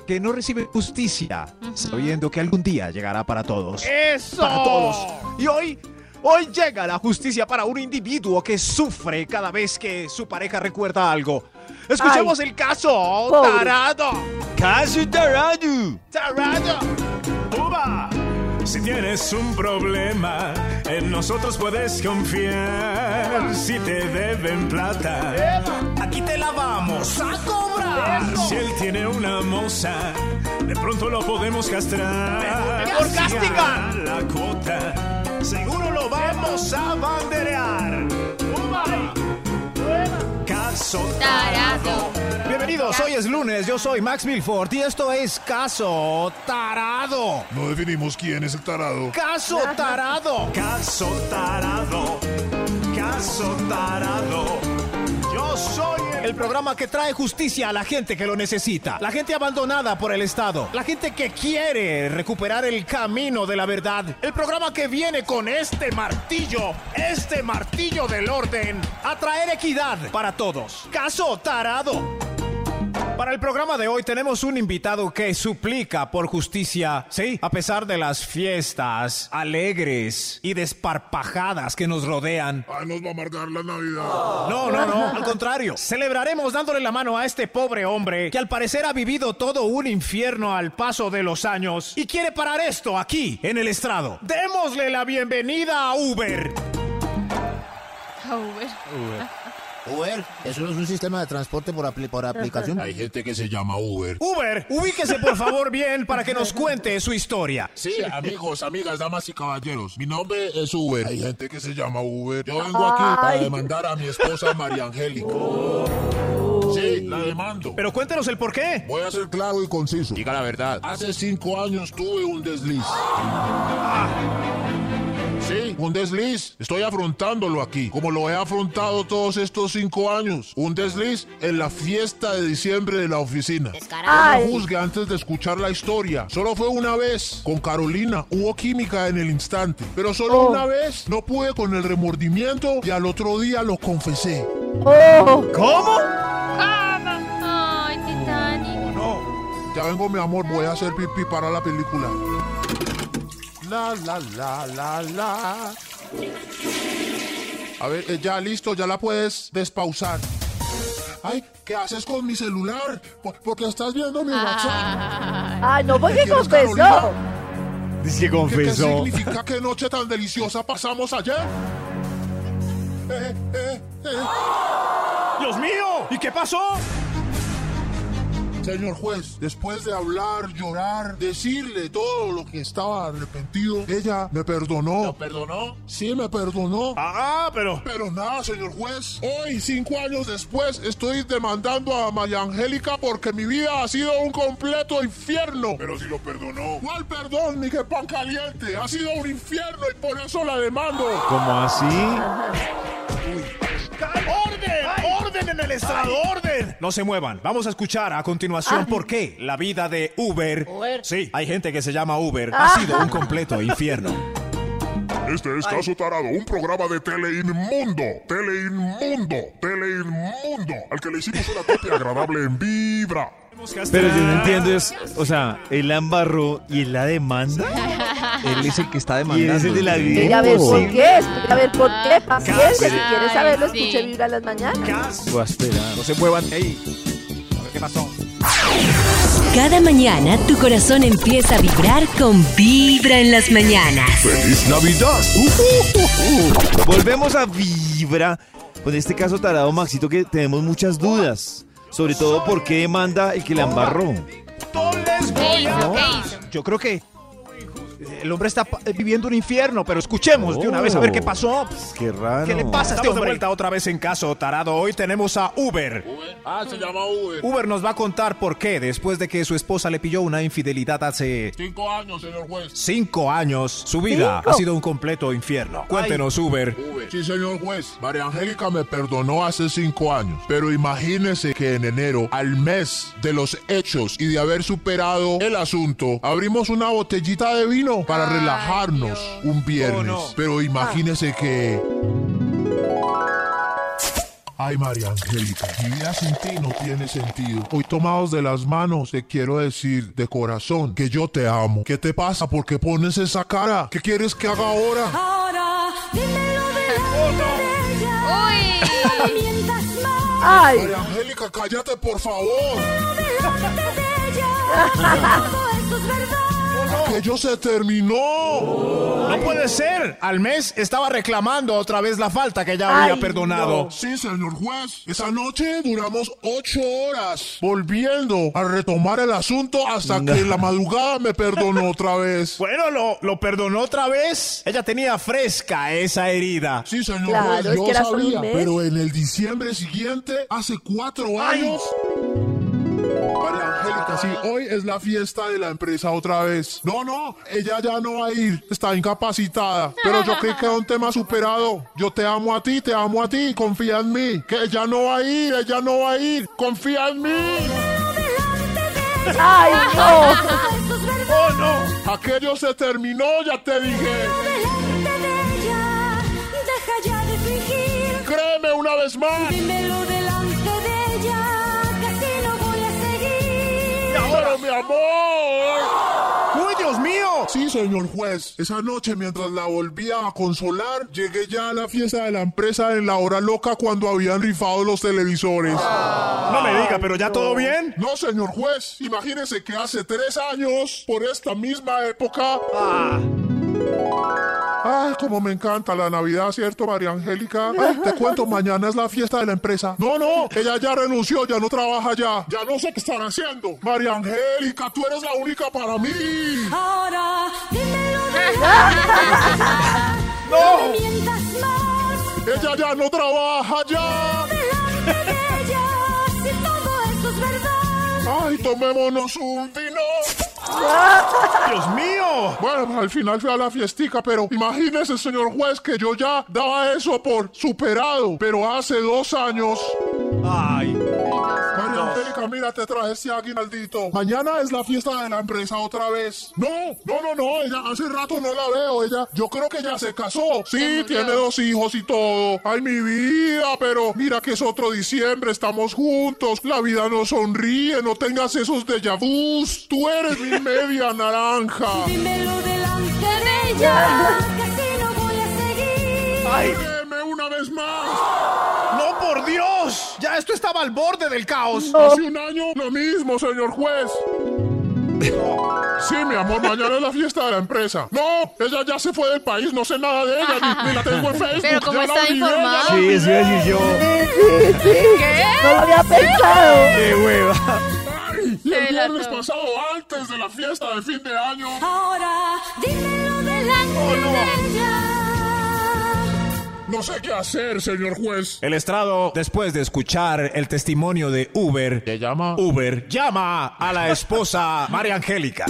que no reciben justicia, sabiendo que algún día llegará para todos. ¡Eso! Para todos. Y hoy, hoy llega la justicia para un individuo que sufre cada vez que su pareja recuerda algo. Escuchemos el caso pobre. tarado. ¡Caso Taradu! ¡Tarado! Uva, si tienes un problema, en nosotros puedes confiar. Si te deben plata, aquí te la vamos a cobrar. Si él tiene una moza, de pronto lo podemos castrar. Mejor castigar. gana la cuota, seguro lo vamos a banderear. Caso Tarado. Bienvenidos, hoy es lunes, yo soy Max Milford y esto es Caso Tarado. No definimos quién es el tarado. Caso Tarado. Caso tarado, caso tarado. Yo soy el... programa que trae justicia a la gente que lo necesita. La gente abandonada por el Estado. La gente que quiere recuperar el camino de la verdad. El programa que viene con este martillo, este martillo del orden, a traer equidad para todos. Caso tarado. Para el programa de hoy tenemos un invitado que suplica por justicia, sí, a pesar de las fiestas alegres y desparpajadas que nos rodean. Ay, nos va a amargar la Navidad. No, no, no, al contrario. Celebraremos dándole la mano a este pobre hombre que al parecer ha vivido todo un infierno al paso de los años y quiere parar esto aquí, en el estrado. Démosle la bienvenida a Uber. A Uber. Uber, eso no es un sistema de transporte por, apli- por aplicación. Hay gente que se llama Uber. Uber, ubíquese por favor bien para que nos cuente su historia. Sí, amigos, amigas, damas y caballeros. Mi nombre es Uber. Hay gente que se llama Uber. Yo vengo aquí para demandar a mi esposa María Angélica. Sí, la demando. Pero cuéntenos el por qué. Voy a ser claro y conciso. Diga la verdad. Hace cinco años tuve un desliz. Sí, un desliz. Estoy afrontándolo aquí, como lo he afrontado todos estos cinco años. Un desliz en la fiesta de diciembre de la oficina. No juzgue antes de escuchar la historia. Solo fue una vez. Con Carolina hubo química en el instante. Pero solo Oh. una vez. No pude con el remordimiento y al otro día lo confesé. Oh, ¿Cómo? Ay, Titanic. No, ya vengo mi amor, voy a hacer pipí para la película. La, la, la, la, la. A ver, eh, ya listo, ya la puedes despausar. Ay, ¿qué haces con mi celular? Por- Porque estás viendo mi WhatsApp. ay, no, porque ¿Quieres, confesó. Carolina? Dice que ¿Qué, qué confesó. significa qué noche tan deliciosa pasamos ayer? Eh, eh, eh. Dios mío, ¿y qué pasó? Señor juez, después de hablar, llorar, decirle todo lo que estaba arrepentido, ella me perdonó. ¿Me perdonó? Sí, me perdonó. Ah, pero... Pero nada, señor juez. Hoy, cinco años después, estoy demandando a María Angélica porque mi vida ha sido un completo infierno. Pero si lo perdonó. ¿Cuál perdón, ni que pan caliente? Ha sido un infierno y por eso la demando. ¿Cómo así? ¡Orden! ¡Orden en el estrado! ¡Orden! No se muevan. Vamos a escuchar a continuación por qué la vida de Uber. Sí, hay gente que se llama Uber. Ha sido un completo infierno. Este es Caso Tarado, un programa de Teleinmundo. Teleinmundo. Teleinmundo. Al que le hicimos una copia agradable en Vibra. Pero yo no entiendo es, o sea, él la embarró y él la demanda. (laughs) Él es el que está demandando. es el de la vida. A ver por qué, a ver por qué, paciencia, si quieres saberlo, escuche Vibra en las mañanas. Voy a esperar. No se muevan ahí. Qué pasó. Cada mañana tu corazón empieza a vibrar con Vibra en las mañanas. ¡Feliz Navidad! (laughs) Volvemos a Vibra con este caso tarado, Maxito, que tenemos muchas dudas. Sobre todo por qué demanda el que la embarró. ¿Qué hizo? ¿Qué hizo? Yo creo que el hombre está pa- viviendo un infierno, pero escuchemos de una vez a ver qué pasó. Qué raro. ¿Qué le pasa a este Estamos de hombre? vuelta otra vez en caso tarado. Hoy tenemos a Uber. Ah, se llama Uber. Uber nos va a contar por qué después de que su esposa le pilló una infidelidad hace Cinco años, señor juez. cinco años, su vida ¿Cinco? ha sido un completo infierno. Cuéntenos, Uber. Uber. Sí, señor juez. María Angélica me perdonó hace cinco años. Pero imagínese que en enero, al mes de los hechos y de haber superado el asunto, abrimos una botellita de vino vino para relajarnos un viernes. no? Pero imagínese que... Ay, María Angélica, mi vida sin ti no tiene sentido. Hoy tomados de las manos, te quiero decir de corazón que yo te amo. ¿Qué te pasa? ¿Por qué pones esa cara? ¿Qué quieres que haga ahora? Ahora, dímelo delante de ella. Uy. No mientas más. Ay, María Angélica, cállate, por favor. Delante de ella. (laughs) Todo esto es verdad. Aquello se terminó. No puede ser. Al mes estaba reclamando otra vez la falta que ya había Ay, perdonado. Sí, señor juez. Esa noche duramos ocho horas volviendo a retomar el asunto hasta que en la madrugada me perdonó otra vez. (laughs) Bueno, lo, lo perdonó otra vez. Ella tenía fresca esa herida. Sí, señor Claro, juez, es yo que sabía, pero en el diciembre siguiente, hace cuatro años... Hoy es la fiesta de la empresa otra vez. No, no, ella ya no va a ir, está incapacitada. Pero yo creí que era un tema superado. Yo te amo a ti, te amo a ti, confía en mí. Que ella no va a ir, ella no va a ir, confía en mí. ay, no. Es. Oh, no, aquello se terminó, ya te dije. Delante de ella. Deja ya de fingir. Créeme una vez más. Dímelo delante de ella. Pero mi amor. ¡Uy, Dios mío! Sí, señor juez. Esa noche, mientras la volvía a consolar, llegué ya a la fiesta de la empresa en la hora loca cuando habían rifado los televisores. No me diga, pero ya todo bien. No, señor juez. Imagínese que hace tres años, por esta misma época. Ay, como me encanta la Navidad, ¿cierto, María Angélica? Ay, te cuento, (laughs) mañana es la fiesta de la empresa. No, no, ella ya renunció, ya no trabaja ya. Ya no sé qué están haciendo. María Angélica, tú eres la única para mí. Ahora, (laughs) No me mientas más. Ella ya no trabaja ya. Delante de ella. Si todo esto es verdad. Ay, tomémonos un vino. (laughs) ¡Dios mío! Bueno, al final fui a la fiestica, pero imagínese, señor juez, que yo ya daba eso por superado. Pero hace dos años. Ay. Mira, te traje este aguinaldito. Mañana es la fiesta de la empresa otra vez. No, no, no, no, ella hace rato no la veo. Ella, yo creo que ya se casó. Sí, tiene dos hijos y todo. Ay, mi vida, pero mira que es otro diciembre, estamos juntos. La vida nos sonríe, no tengas esos déjà vus. Tú eres mi (laughs) media naranja. Dímelo delante de (laughs) ella. Que así no voy a seguir. Ay. Dime una vez más. ¡No, por Dios! Ya esto estaba al borde del caos. Hace un año lo mismo, señor juez. Sí, mi amor, mañana es la fiesta de la empresa. No, ella ya se fue del país, no sé nada de ella, ni, ni la tengo en Facebook. Pero ¿cómo ya la está informado? Sí, eso decir yo. Sí, sí, sí. ¿Qué? No lo había pensado. ¡Qué hueva! Ay, y el viernes pasado, antes de la fiesta de fin de año. Ahora, dímelo delante de ella. No sé qué hacer, señor juez. El estrado, después de escuchar el testimonio de Uber, ¿Te llama? Uber llama a la esposa (laughs) María Angélica.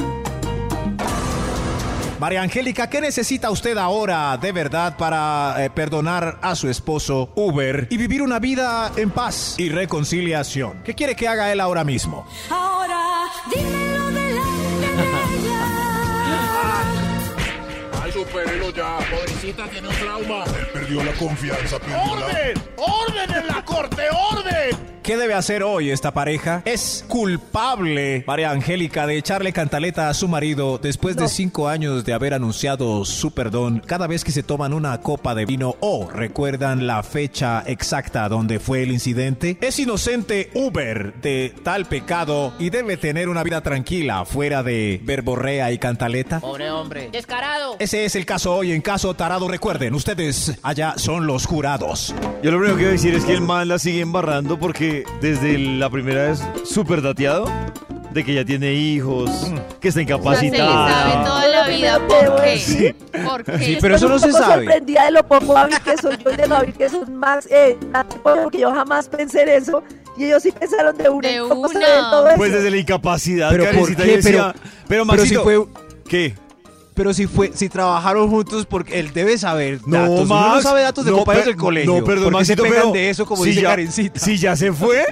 María Angélica, ¿qué necesita usted ahora de verdad para eh, perdonar a su esposo Uber y vivir una vida en paz y reconciliación? ¿Qué quiere que haga él ahora mismo? Ahora, dímelo delante de (laughs) ella. Ay, supérelo ya. Pobrecita, tiene un trauma. Él perdió la confianza, perdió la... ¡Orden! ¡Orden en la corte! ¡Orden! ¿Qué debe hacer hoy esta pareja? Es culpable María Angélica de echarle cantaleta a su marido después de cinco años de haber anunciado su perdón cada vez que se toman una copa de vino o recuerdan la fecha exacta donde fue el incidente. Es inocente Uber de tal pecado y debe tener una vida tranquila fuera de verborrea y cantaleta. Pobre hombre. Descarado. Ese es el caso hoy. En caso tarado, recuerden, ustedes allá son los jurados. Yo lo primero que voy a decir es que el man la sigue embarrando porque desde la primera vez súper dateado de que ya tiene hijos, que está O sea, se le incapacitada. sabe toda la vida. Pero ¿Por qué? Sí. ¿Por qué? Sí, pero eso no se sabe. sorprendida de lo poco hábil que soy yo y de lo hábil que son más, eh, porque yo jamás pensé en eso y ellos sí pensaron de una. De ¿Cómo se una. todo eso? Pues desde la incapacidad, Pero ¿por qué? decía, Pero- pero, pero Maxito, si fue- ¿qué? Pero si fue, si trabajaron juntos, porque él debe saber No, datos. Uno Max. no sabe datos de No, compañeros del colegio. No, perdón, ¿Por qué se Maxito, pegan pero de eso, como si dice ya, Karencita? Si ya se fue,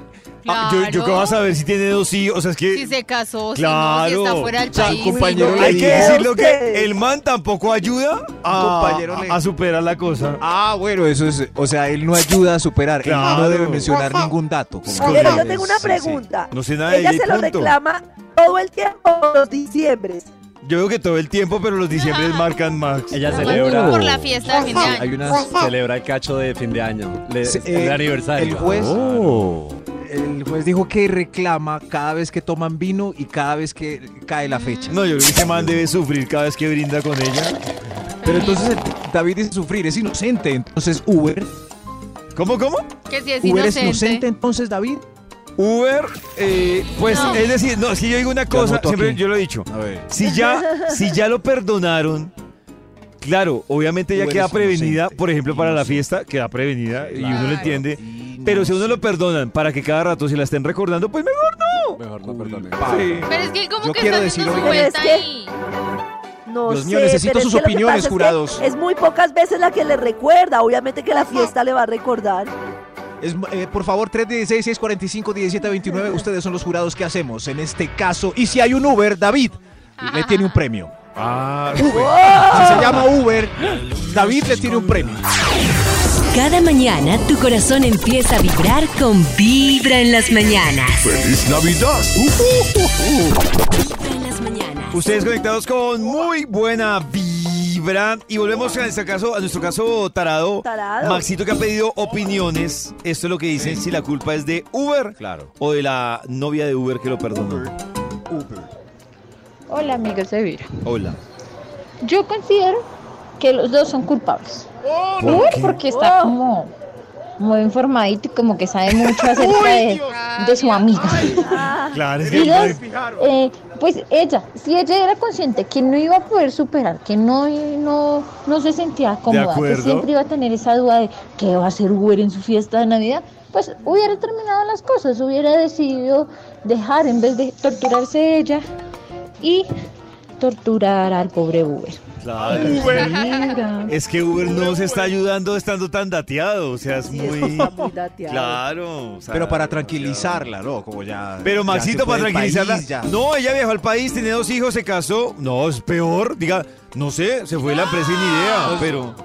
Ah, yo, yo qué vas a saber si tiene dos hijos, o sea, es que... Si se casó, Claro. si no, si está fuera del O sea, país. compañero Hay que decirlo que el man tampoco ayuda a, Compañero le- a superar la cosa. Ah, bueno, eso es, o sea, él no ayuda a superar, él Claro. no debe mencionar ningún dato. como Pero que- yo tengo una sí, sí. pregunta. No sé nada de Ella se lo punto. reclama todo el tiempo los diciembres. Yo veo que todo el tiempo, pero los diciembre (laughs) marcan Max. Ella celebra. Por la fiesta de fin de año. Hay una celebra el cacho de fin de año. Le- Sí, el eh, aniversario. el juez- Oh. El juez dijo que reclama cada vez que toman vino y cada vez que cae la fecha. No, yo creo que ese man debe sufrir cada vez que brinda con ella. Pero entonces David dice sufrir, es inocente. Entonces Uber, ¿Cómo, cómo? Que si es Uber es inocente entonces David. Uber, eh, pues No. es decir, no, si yo digo una cosa, siempre aquí. yo lo he dicho. A ver. Si ya, (laughs) si ya lo perdonaron, claro, obviamente ella Uber queda prevenida, inocente, por ejemplo, para la fiesta, queda prevenida y uno lo entiende. Pero si a uno lo perdonan para que cada rato se la estén recordando, pues mejor no. Mejor no perdone. Sí. Pero es que como Yo que quiero está decir haciendo su hoy- Pero es vuelta que- ahí. No Dios sé, mío, necesito sus opiniones, pasa es que jurados. Es, muy pocas veces la que le recuerda. Obviamente que la fiesta le va a recordar. Es, eh, por favor, 316 645 1729 ustedes son los jurados que hacemos en este caso. Y si hay un Uber, David le tiene un premio. Ah, Si se llama Uber, David le tiene un premio. Cada mañana tu corazón empieza a vibrar con Vibra en las mañanas. ¡Feliz Navidad! Vibra en las mañanas. Ustedes conectados con muy buena vibra. Y volvemos a nuestro caso, a nuestro caso tarado. Tarado. Maxito que ha pedido opiniones. Esto es lo que dicen si la culpa es de Uber Claro. o de la novia de Uber que lo perdonó. Hola amigos de. Hola. Yo considero que los dos son culpables. ¿Por Uy, qué? porque está como muy informadito y como que sabe mucho acerca de, de su amiga. (laughs) Claro, es Y eh, pues ella, si ella era consciente que no iba a poder superar, que no, no, no se sentía cómoda, que siempre iba a tener esa duda de qué va a hacer Uber en su fiesta de Navidad, pues hubiera terminado las cosas, hubiera decidido dejar en vez de torturarse ella y torturar al pobre Uber. Claro. Es que Uber no se está ayudando estando tan dateado. O sea, es Sí, muy. está muy dateado. Claro. o sea, Pero para tranquilizarla, ¿no? Como ya. Pero Maxito, para tranquilizarla. país, ya. No, ella viajó al país, tiene dos hijos, se casó. No, es peor. Diga, no sé, se fue la empresa ni idea. Pero.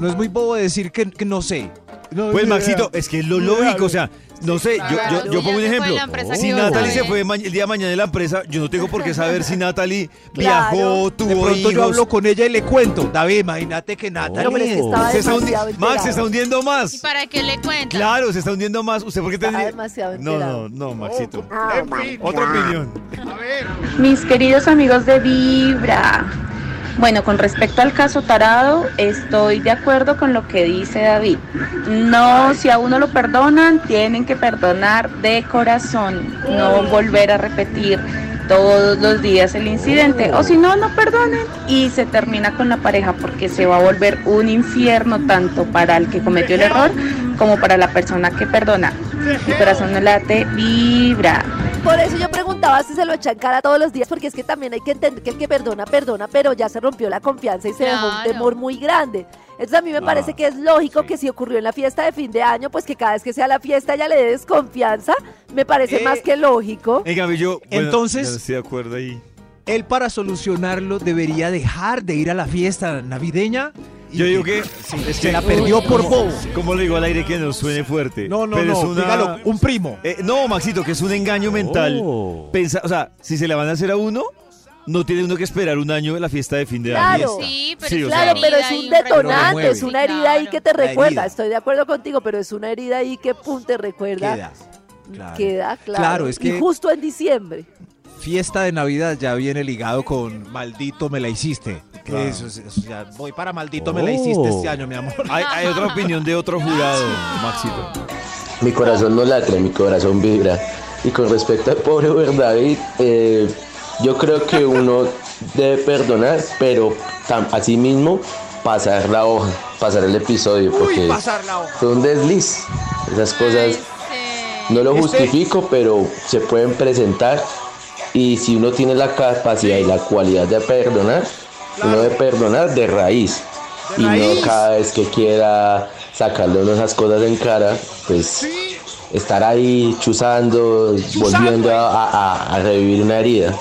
No es muy bobo decir que, que no sé. No, Pues Maxito, idea. es que es lo lógico, o sea, no sé, yo, yo, pongo un de ejemplo. Si ¿qué Natalie se fue ma- el día de mañana de la empresa, yo no tengo por qué saber si (laughs) Natalie Claro. viajó, De tuvo pronto hijos. yo hablo con ella y le cuento. David, imagínate que Natalie. No, pero es que estaba Se está hundi- demasiado Max enterado. se está hundiendo ¿Y más. para qué le cuentan? Claro, se está hundiendo más. ¿Usted por qué Estaba tendría? demasiado No, enterado. no, no, Maxito. Ah, Otra opinión. Mis queridos amigos de Vibra. Bueno, con respecto al caso Tarado, estoy de acuerdo con lo que dice David. No, si a uno lo perdonan, tienen que perdonar de corazón, no volver a repetir todos los días el incidente. O si no, no perdonen y se termina con la pareja porque se va a volver un infierno tanto para el que cometió el error como para la persona que perdona. Mi corazón no late, vibra. Por eso yo preguntaba si se lo echa en cara todos los días, porque es que también hay que entender que el que perdona, perdona, pero ya se rompió la confianza y se dejó un temor muy grande. Entonces a mí me parece que es lógico que si ocurrió en la fiesta de fin de año, pues que cada vez que sea la fiesta ella le dé desconfianza, me parece Eh, más que lógico. Yo. bueno, Entonces- yo no estoy de acuerdo ahí. Él para solucionarlo debería dejar de ir a la fiesta navideña. Y Yo digo que. es que la perdió por bobo. ¿Cómo le digo al aire que no suene fuerte? No, no, Pero no. es una- Dígalo, un primo. Eh, no, Maxito, que es un engaño mental. Oh. Pensa- o sea, si se la van a hacer a uno, no tiene uno que esperar un año de la fiesta de fin de Claro. año. Sí, pero Sí, es Claro, pero es un y detonante, es una herida ahí que te recuerda. Estoy de acuerdo contigo, pero es una herida ahí que pum, te recuerda. Queda. Claro. Queda, claro. Claro, es Y que- justo en diciembre. Fiesta de Navidad ya viene ligado con maldito me la hiciste. Que Claro. eso, es- eso ya voy para maldito me la hiciste este año, mi amor. Hay, hay otra opinión de otro jurado, (laughs) Maxito. Mi corazón no late, mi corazón vibra. Y con respecto al pobre Uber David, eh, yo creo que uno debe perdonar, pero tam- asimismo pasar la hoja, pasar el episodio, porque pasar la hoja. fue un desliz. Esas cosas no lo Este- justifico, pero se pueden presentar. Y si uno tiene la capacidad y la cualidad de perdonar, uno debe perdonar de raíz. De y raíz. no cada vez que quiera sacarle uno esas cosas en cara, pues estar ahí chuzando, volviendo a, a- a revivir una herida.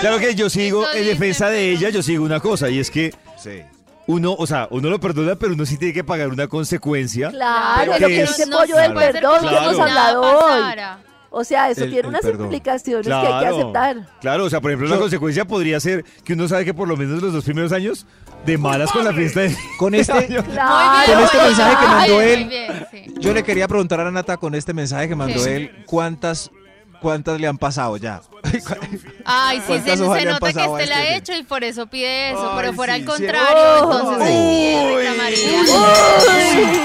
Claro que yo sigo, en defensa de ella, yo sigo una cosa, y es que Sí. uno, o sea, uno lo perdona, pero uno sí tiene que pagar una consecuencia. Claro, Pero lo que dice no Pollo del perdón como que hemos si nada hablado hoy. O sea, eso El- tiene el unas perdón. implicaciones que hay que aceptar. Claro, o sea, por ejemplo, la consecuencia podría ser que uno sabe que por lo menos los dos primeros años de malas con la fiesta de Con este, año. Claro. Con este mensaje que mandó él, muy bien, sí. yo le quería preguntar a Nata con este mensaje que mandó Sí. él, ¿cuántas, cuántas le han pasado ya? Ay, sí, (laughs) se, ¿Cuántas se nota que este la este? ha hecho y por eso pide eso, Ay, pero fuera sí, al contrario, Oh. entonces sí, reclamaría. Uy, uy,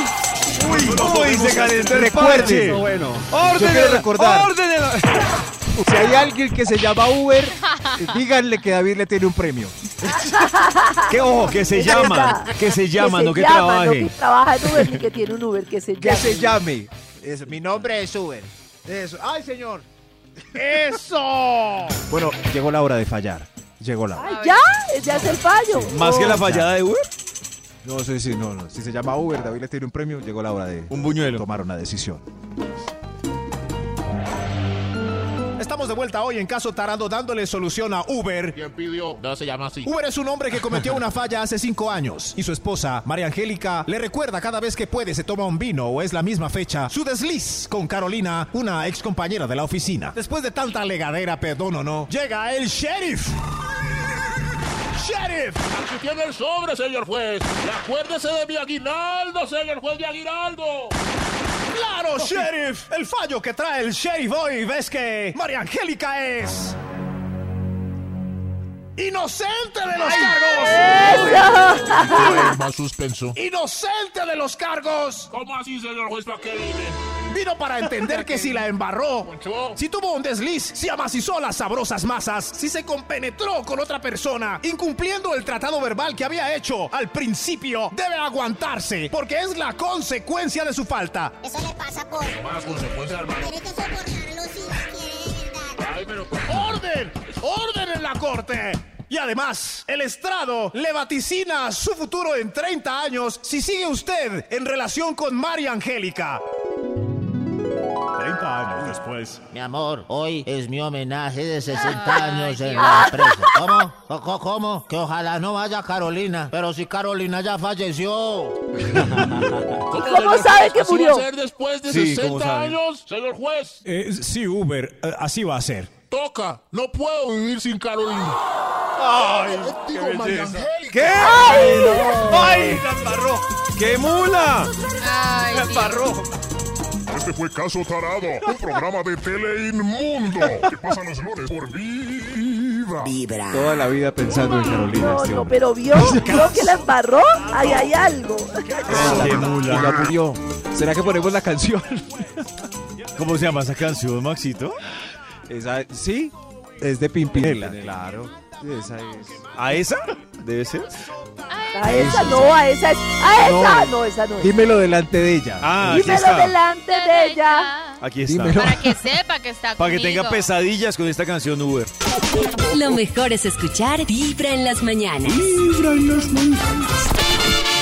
se calentó el parche. no, bueno. Órdenelo, Yo quiero recordar. órdenelo. (laughs) Si hay alguien que se llama Uber, díganle que David le tiene un premio. (laughs) Que ojo, que se llama, que se llama, se no que llama, trabaje. No que trabaja en Uber ni que tiene un Uber, que se Que llama. se llame. Es- mi nombre es Uber. Eso. ¡Ay, señor! ¡Eso! Bueno, llegó la hora de fallar. Llegó la hora. Ay, ya, ya es el fallo. Más que la Oh. fallada de Uber, No sé si no, no. Si se llama Uber, David le tiene un premio, llegó la hora de un buñuelo. tomar una decisión. Estamos de vuelta hoy en Caso Tarado dándole solución a Uber. ¿Quién pidió? No se llama así. Uber es un hombre que cometió una falla hace cinco años y su esposa, María Angélica, le recuerda cada vez que puede se toma un vino o es la misma fecha su desliz con Carolina, una ex compañera de la oficina. Después de tanta legadera, perdón o no, llega el sheriff. ¡Sheriff! Aquí tiene el sobre, señor juez. Y acuérdese de mi aguinaldo, señor juez de aguinaldo. ¡Claro, sheriff! El fallo que trae el sheriff hoy ves que María Angélica es. ¡Inocente de los cargos! Más suspenso. ¡Inocente de los cargos! ¿Cómo así, señor juez? ¿Para qué viene? Vino para entender que si la embarró, si tuvo un desliz, si amacizó las sabrosas masas, si se compenetró con otra persona, incumpliendo el tratado verbal que había hecho al principio, debe aguantarse, porque es la consecuencia de su falta. Eso le pasa por. Más consecuencias, hermano. Tiene que soportarlo si quiere de verdad. Ay, pero... ¡Orden! ¡Orden en la corte! Y además, el estrado le vaticina su futuro en 30 años si sigue usted en relación con María Angélica. 30 años después. Mi amor, hoy es mi homenaje de 60 años en la empresa. ¿Cómo? ¿Cómo? ¿Cómo? Que ojalá no vaya Carolina. Pero si Carolina ya falleció. ¿Cómo sabe que ¿Así murió? va a ser después de Sí, ¿cómo 60 sabe? años, señor juez? Eh, sí, Uber, eh, así va a ser. Toca. No puedo vivir sin Carolina. ¡Ay! ¿Qué? ¡Ay! ¡Ay! ¡La embarró! ¡Qué mula! Ay, ¡La Dios. embarró! Este fue Caso Tarado, un programa de tele inmundo que pasa los lunes por Viva. Toda la vida pensando en Carolina. No, este no, pero vio, (laughs) vio que la embarró. Ahí hay algo. ¡Qué Y la mula! murió. ¿Será que ponemos la canción? ¿Cómo se llama esa canción, Maxito? Esa, sí, es de Pimpinela. Claro. Esa es. ¿A esa? ¿Debe ser? A esa no, a esa es. A esa no, esa no es. Dímelo delante de ella. Ah, aquí Dímelo está. delante de ella. Aquí está. Dímelo. Para que sepa que está Para que conmigo. tenga pesadillas con esta canción Uber. Lo mejor es escuchar Vibra en las mañanas.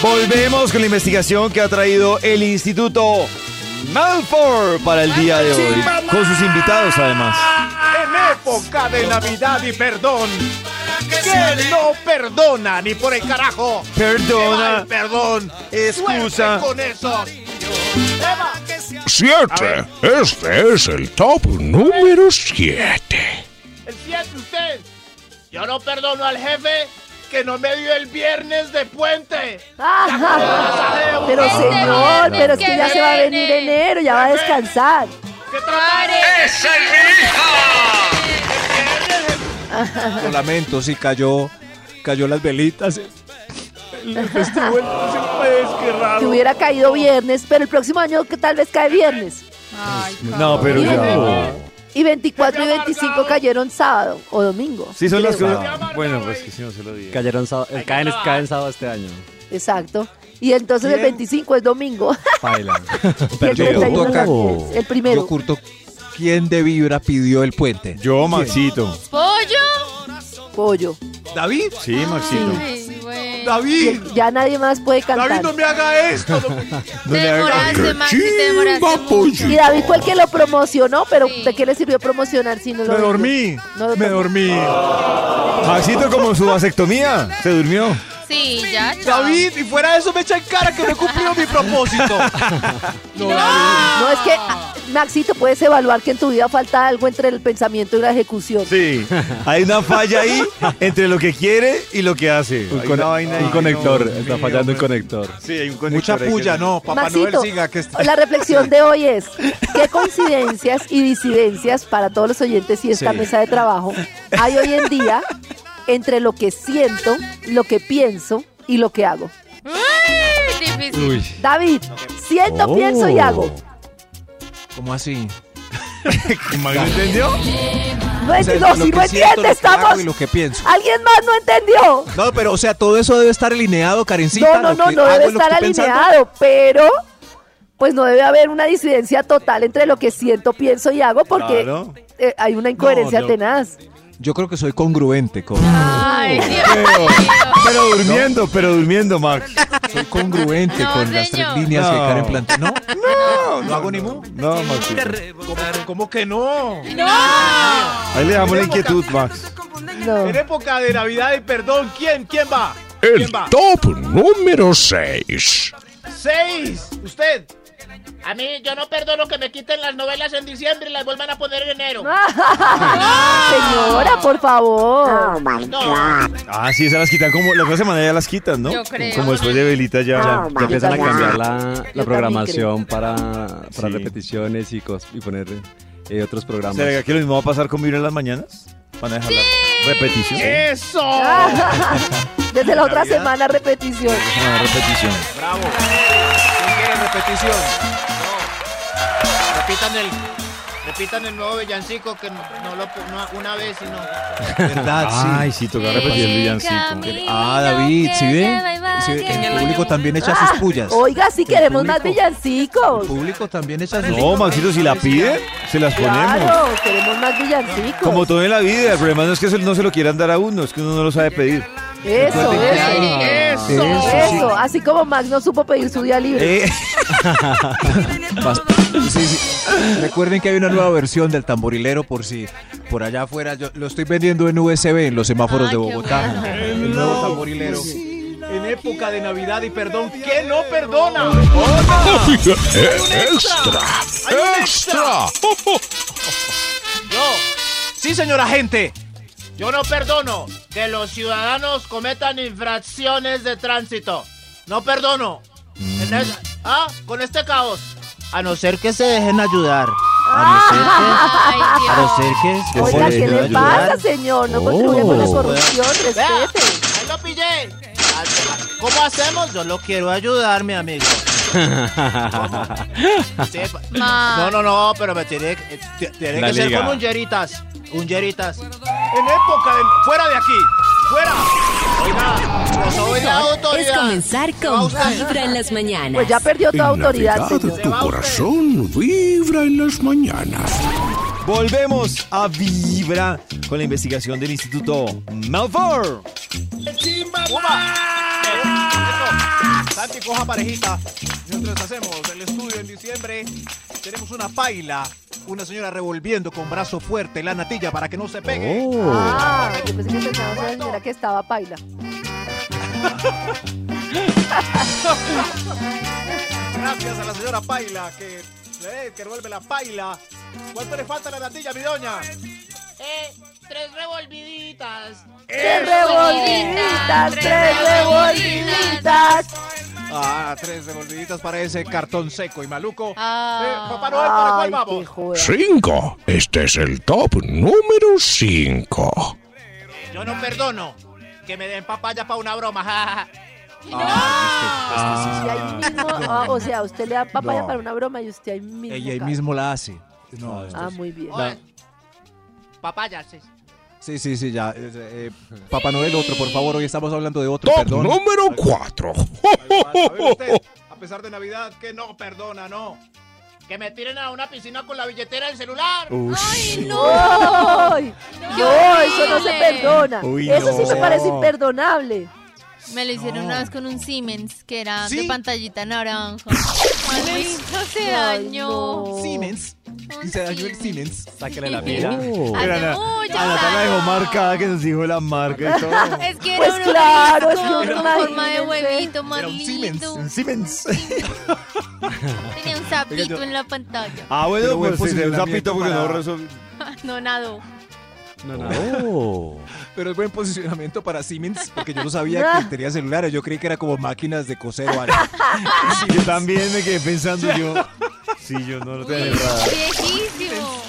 Volvemos con la investigación que ha traído el Instituto Malfour para el día de hoy. Con sus invitados, además. En época de Navidad y perdón. Que no perdona ni por el carajo. Perdona. Ay, perdón. Excusa. Con eso. Eva. 7. Este es el top número 7. El 7 usted. Yo no perdono al jefe que no me dio el viernes de puente. Ajá. Pero Este señor, pero es que que ya se va a venir enero, ya va a descansar. ¿Qué trataré? Lo lamento, sí cayó. Cayó las velitas. El el próximo mes, qué raro. Que hubiera caído viernes, pero el próximo año que tal vez cae viernes. Ay, No, pero ya. Y 24 y 25 cayeron sábado o domingo. Sí, son las creo. cosas. Bueno, pues que si no se lo diga. Cayeron sábado, eh, caen, caen sábado este año. Exacto. Y entonces el 25 es domingo. (laughs) Baila. (laughs) y el Yo 31 curto acá. también, El primero. Yo curto. ¿Quién de Vibra pidió el puente? Yo, Maxito. ¿Pollo? Pollo. ¿David? Sí, Maxito. Ay. David. Ya nadie más puede cantar. David, no me haga esto. no me- Te (laughs) demoraste, Maxi, te demoraste mucho. Y David fue el que lo promocionó, pero ¿de qué le sirvió promocionar si no lo Me vendió? dormí. No lo Me dormí. Maxito como su vasectomía, se durmió. Sí, ya, chao. David, y fuera de eso me echa en cara que me cumplió mi propósito. (laughs) No, David. No, es que, ah, Maxito, puedes evaluar que en tu vida falta algo entre el pensamiento y la ejecución. Sí, (laughs) hay una falla ahí entre lo que quiere y lo que hace. Un, una vaina un conector, no- está fallando un conector. Sí, hay un conector. Mucha puya, no-. Papá Maxito, Noel siga que está. la reflexión (laughs) de hoy es, ¿qué coincidencias y disidencias para todos los oyentes y esta Sí. mesa de trabajo hay hoy en día entre lo que siento, lo que pienso y lo que hago? Uy, difícil. David, siento, Oh. pienso y hago. ¿Cómo así? (laughs) ¿Max no entendió? No, O sea, no, si no entiende, estamos... y lo que pienso. ¿Alguien más no entendió? No, pero, o sea, todo eso debe estar alineado, Karencita. No, no, no, no debe estar pensando. alineado, pero pues no debe haber una disidencia total entre lo que siento, pienso y hago porque Claro. eh, hay una incoherencia tenaz. Yo creo que soy congruente con. Ay, Dios Pero, mío. pero durmiendo, pero durmiendo, Max. Soy congruente No, con las tres señor. líneas que No. Karen planteó. ¿No? No, ¿No hago ni mu? No, Maxito. ¿Cómo, cómo que no? Ahí le damos la inquietud, Max. No. En época de Navidad y perdón, ¿quién? ¿Quién va? El ¿Quién va? top número 6. Seis. Usted. A mí yo no perdono que me quiten las novelas en diciembre y las vuelvan a poner en enero. (laughs) Señora, por favor. Ah, sí, esas las quitan como la otra semana ya las quitan, ¿no? Yo creo. Como después de velita ya. Ya, ya empiezan a cambiar la, la programación para, para Sí. repeticiones y, cos- y poner eh, otros programas. ¿Será que lo mismo va a pasar con Vibra en las mañanas? ¿Van a dejar la repetición? ¡Eso! (laughs) Desde la otra semana repetición. Repetición. Bravo. ¿Quién quiere repetición? Repitan el, repitan el nuevo villancico que no, no lo no, una vez y no. ¿Verdad? Sí. Ay, sí, toca repetir el villancico. Ah, David, ¿sí ve? Sí ve, El público también echa sus pullas. Oiga, si queremos más villancicos. El público también echa sus No, Maxito, si la pide, se las ponemos. Claro, queremos más villancicos. Como todo en la vida, el problema no es que no se lo quieran dar a uno, es que uno no lo sabe pedir. Eso, eso. Eso. Eso, así como Max no supo pedir su día libre. Eh, (laughs) (laughs) sí, sí. Recuerden que hay una nueva versión del tamborilero por si por allá afuera yo lo estoy vendiendo en USB en los semáforos Ay, de qué Bogotá. bueno. El nuevo tamborilero. En época de Navidad y perdón, ¿quién no perdona? Extra. Hay un Extra. Yo. Sí, señora gente. Yo no perdono que los ciudadanos cometan infracciones de tránsito. No perdono. En esa- ah, con este caos. A no ser que se dejen ayudar. A Ay, no ser que, a no Dios. ser que Oiga, se ¿qué dejen le ayudar. pasa, señor? No contribuye la Oh. corrupción, Vea, respete. ahí lo pillé. ¿Cómo hacemos? Yo lo quiero ayudar, mi amigo. (laughs) Sí, no, no, no, pero me tiene, que- t- tiene que ser liga. con unjeritas. Unjeritas. En época de. ¡Fuera de aquí! ¡Fuera! Oiga, no soy la Es autoridad. comenzar ¿Se va con? Vibra en las mañanas. Pues ya perdió toda En autoridad, Navidad señor. tu corazón vibra en las mañanas. volvemos a Vibra con la investigación del Instituto Malfour. Santi, coja parejita. Mientras hacemos el estudio en diciembre, tenemos una paila. Una señora revolviendo con brazo fuerte la natilla para que no se pegue. Oh. Ah, yo pensé que pensábamos en la señora que estaba paila. (laughs) Gracias a la señora Paila que, eh, que revuelve la paila. ¿Cuánto le falta a la natilla, mi doña? Eh, tres revolviditas. ¡Tres revolviditas! ¡Tres revolviditas! Ah, tres revolviditas para ese cartón seco y maluco. Ah. Eh, Papá Noel, ¿para cuál vamos? 5. Este es el top número 5. Yo no perdono que me den papaya para una broma. Ah, mismo, ah, o sea, usted le da papaya No. para una broma y usted ahí mismo. Ella ahí mismo la hace. No, Ah, es- muy bien. Oye, papaya, sí. Sí, sí, sí, ya. eh, eh, Papá Noel, otro, por favor. Hoy estamos hablando de otro, Top perdón. número 4. A ver usted, a pesar de Navidad, que no perdona, no. Que me tiren a una piscina con la billetera del celular. Ay, no. ¡Ay! No, eso no se perdona. Uy, eso sí no. me parece imperdonable. Me lo hicieron una vez con un Siemens que era ¿Sí? de pantallita naranja. (laughs) Ay, no se dañó. Siemens. Y se dañó el Siemens. Sáquele la. Hace Ana, muchos Ana la dejó años. marcada que nos dijo la marca y todo. (laughs) Es que Pues era un claro, es obelisco forma de huevito más Era un lindo. Un Siemens. (laughs) Tenía un sapito en la pantalla. Ah, bueno, Pero buen pues sí, un posicionamiento zapito porque no para- resolvió. (laughs) No nado. No, no. Pero es buen posicionamiento para Siemens porque yo no sabía que tenía celulares. Yo creí que era como máquinas de coser o algo. Yo también me quedé pensando yo. Sí, yo no lo errado. viejísimo.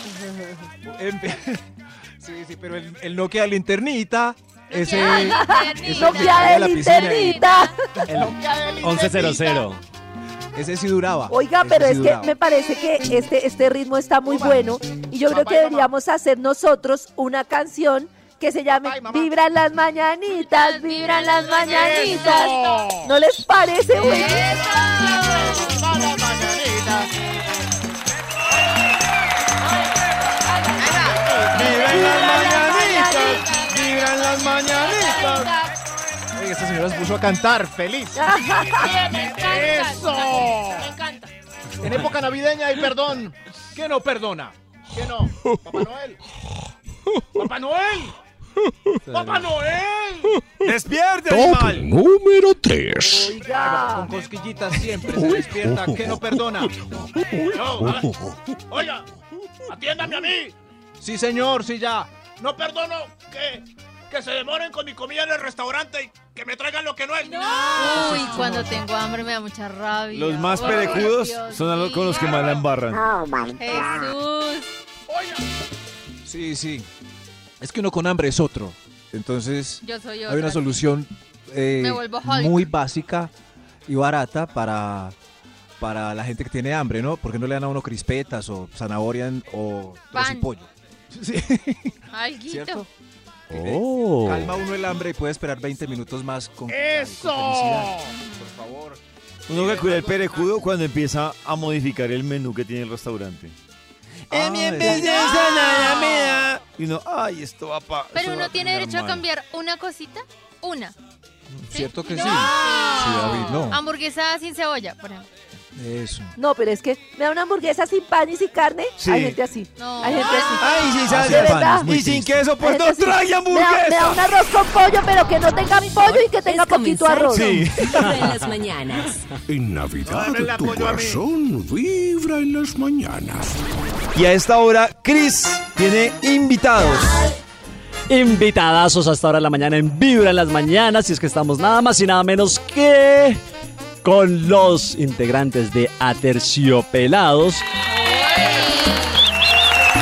(laughs) Sí, sí, pero el, el Nokia linternita, ese... Nokia ese Nokia que caía de linternita. El 1100. Ese sí duraba. Oiga, ese pero sí es que me parece que este, este ritmo está muy bueno y yo creo que deberíamos hacer nosotros una canción que se llame Vibran las mañanitas, vibran las mañanitas. ¿No les parece bueno? Señora se puso a cantar, feliz. (laughs) ¡Eso! Me encanta. En época navideña y perdón. ¿Qué no perdona? ¿Qué no? ¿Papá Noel? ¡Papá Noel! ¡Papá Noel! ¡Despierte, Top animal! número 3. Oiga. Con cosquillitas siempre se despierta. ¿Qué no perdona? No, ah, oiga, atiéndame a mí. Sí, señor, sí, ya. No perdono que, que se demoren con mi comida en el restaurante y que me traigan lo que no es. Uy, cuando tengo hambre me da mucha rabia. Los más Ay, perecudos Dios son a los con los que más la embarran. Jesús. Sí, sí. Es que uno con hambre es otro. Entonces, Yo soy hay una solución eh, muy básica y barata para, para la gente que tiene hambre, ¿no? Porque no le dan a uno crispetas o zanahoria o Pan. pollo. Sí, Alguito. ¿cierto? Oh. Calma uno el hambre y puede esperar 20 minutos más con, con felicidad. Por favor. Uno que cuida el perecudo cuando empieza a modificar el menú que tiene el restaurante. Ah, mi es- vez de ensalada me da. Y uno, ay, esto va pa. Pero eso uno a tiene derecho a cambiar una cosita. Una. ¿Cierto que No. sí? Sí, David, no. Hamburguesa sin cebolla, por ejemplo. Eso. No, pero es que me da una hamburguesa sin pan y sin carne. Sí. Hay gente así. No. Hay gente así. Ay, sí, de pan, verdad. Y sin queso, pues no trae Me da, me da hamburguesa. un arroz con pollo, pero que no tenga pollo y que tenga Es poquito comenzar arroz. Sí. Vibra en las mañanas. (laughs) En Navidad tu corazón vibra en las mañanas. Y a esta hora, Chris tiene invitados. Invitadazos hasta ahora de la mañana en Vibra en las mañanas. Y es que estamos nada más y nada menos que con los integrantes de Aterciopelados.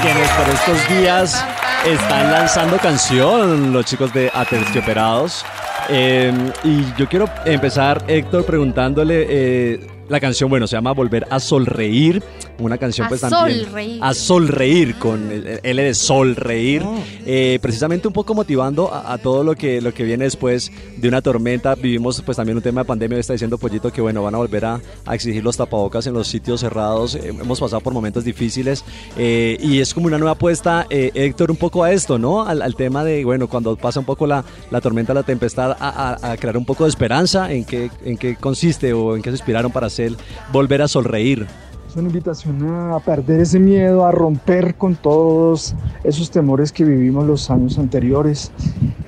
Quienes por estos días están lanzando canción, los chicos de Aterciopelados. Eh, y yo quiero empezar, Héctor, preguntándole eh, la canción, bueno, se llama Volver a Solreír. Una canción A pues también. solreír. A Solreír, con el L de Solreír. Eh, precisamente un poco motivando a, a todo lo que, lo que viene después de una tormenta. Vivimos pues también un tema de pandemia. Está diciendo Pollito que bueno, van a volver a, a exigir los tapabocas en los sitios cerrados. Eh, hemos pasado por momentos difíciles eh, y es como una nueva apuesta, Héctor, un poco a esto, ¿no? Al, al tema de, bueno, cuando pasa un poco la, la tormenta, la tempestad, a crear un poco de esperanza. ¿En qué, ¿En qué consiste o en qué se inspiraron para hacer volver a sonreír? Es una invitación a perder ese miedo, a romper con todos esos temores que vivimos los años anteriores,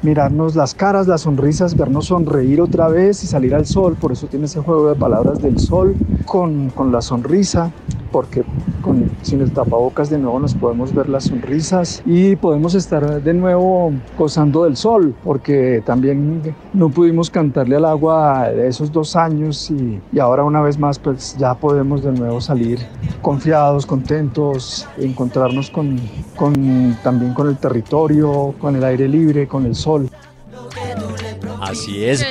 mirarnos las caras, las sonrisas, vernos sonreír otra vez y salir al sol. Por eso tiene ese juego de palabras del sol con, con la sonrisa, porque con, sin el tapabocas de nuevo nos podemos ver las sonrisas y podemos estar de nuevo gozando del sol, porque también no pudimos cantarle al agua de esos dos años y, y ahora una vez más pues ya podemos de nuevo salir confiados, contentos, encontrarnos con, con, también con el territorio, con el aire libre, con el sol. Así es.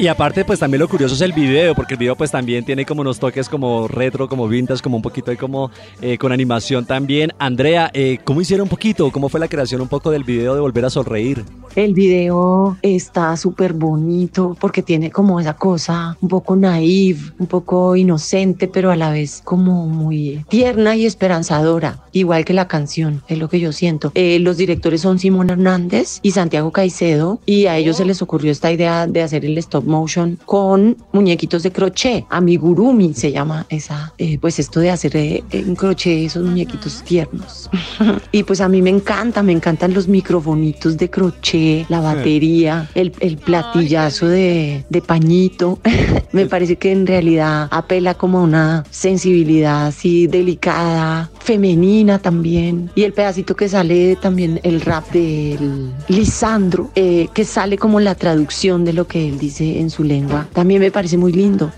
Y aparte, pues también lo curioso es el video, porque el video pues también tiene como unos toques como retro, como vintage, como un poquito ahí como eh, con animación también. Andrea, eh, ¿cómo hicieron un poquito? ¿Cómo fue la creación un poco del video de Volver a Sonreír? El video está súper bonito porque tiene como esa cosa un poco naive, un poco inocente, pero a la vez como muy tierna y esperanzadora, igual que la canción, es lo que yo siento. Eh, los directores son Simón Hernández y Santiago Caicedo y a ellos se les ocurrió esta idea de hacer el stop motion con muñequitos de crochet. Amigurumi se llama esa, eh, pues esto de hacer eh, en crochet esos muñequitos tiernos. (laughs) y pues a mí me encanta, me encantan los microfonitos de crochet, la batería, el, el platillazo de, de pañito. (laughs) me parece que en realidad apela como a una sensibilidad así delicada, femenina también. Y el pedacito que sale también, el rap del Lisandro, eh, que sale como la traducción de lo que él dice en su lengua, también me parece muy lindo.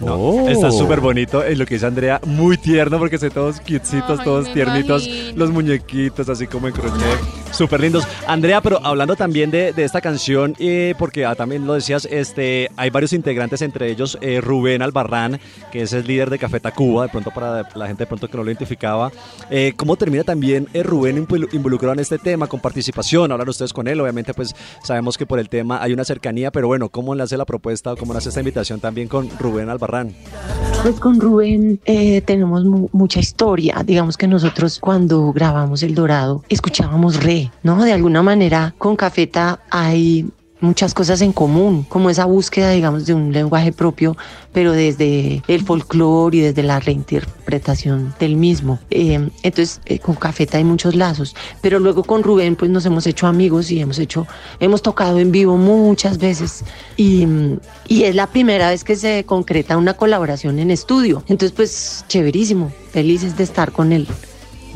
No, está súper bonito. Es lo que dice Andrea, muy tierno porque se todos cutecitos, todos tiernitos, los muñequitos así como en crochet, súper lindos. Andrea, pero hablando también de, de esta canción, eh, porque ah, también lo decías, este, hay varios integrantes, entre ellos eh, Rubén Albarrán, que es el líder de Café Tacuba, de pronto para la gente de pronto que no lo identificaba. Eh, ¿Cómo termina también eh, Rubén invol- involucrado en este tema, con participación? Hablan ustedes con él, obviamente pues sabemos que por el tema hay una cercanía, pero bueno, ¿cómo le hace la propuesta o cómo le hace esta invitación también con Rubén Albarrán? Pues con Rubén eh, tenemos mu- mucha historia. Digamos que nosotros cuando grabamos El Dorado escuchábamos re, ¿no? De alguna manera con Cafeta hay muchas cosas en común, como esa búsqueda, digamos, de un lenguaje propio, pero desde el folclore y desde la reinterpretación del mismo. Eh, entonces, eh, con Cafeta hay muchos lazos, pero luego con Rubén, pues nos hemos hecho amigos y hemos hecho, hemos tocado en vivo muchas veces y, y es la primera vez que se concreta una colaboración en estudio. Entonces, pues, chéverísimo, felices de estar con él.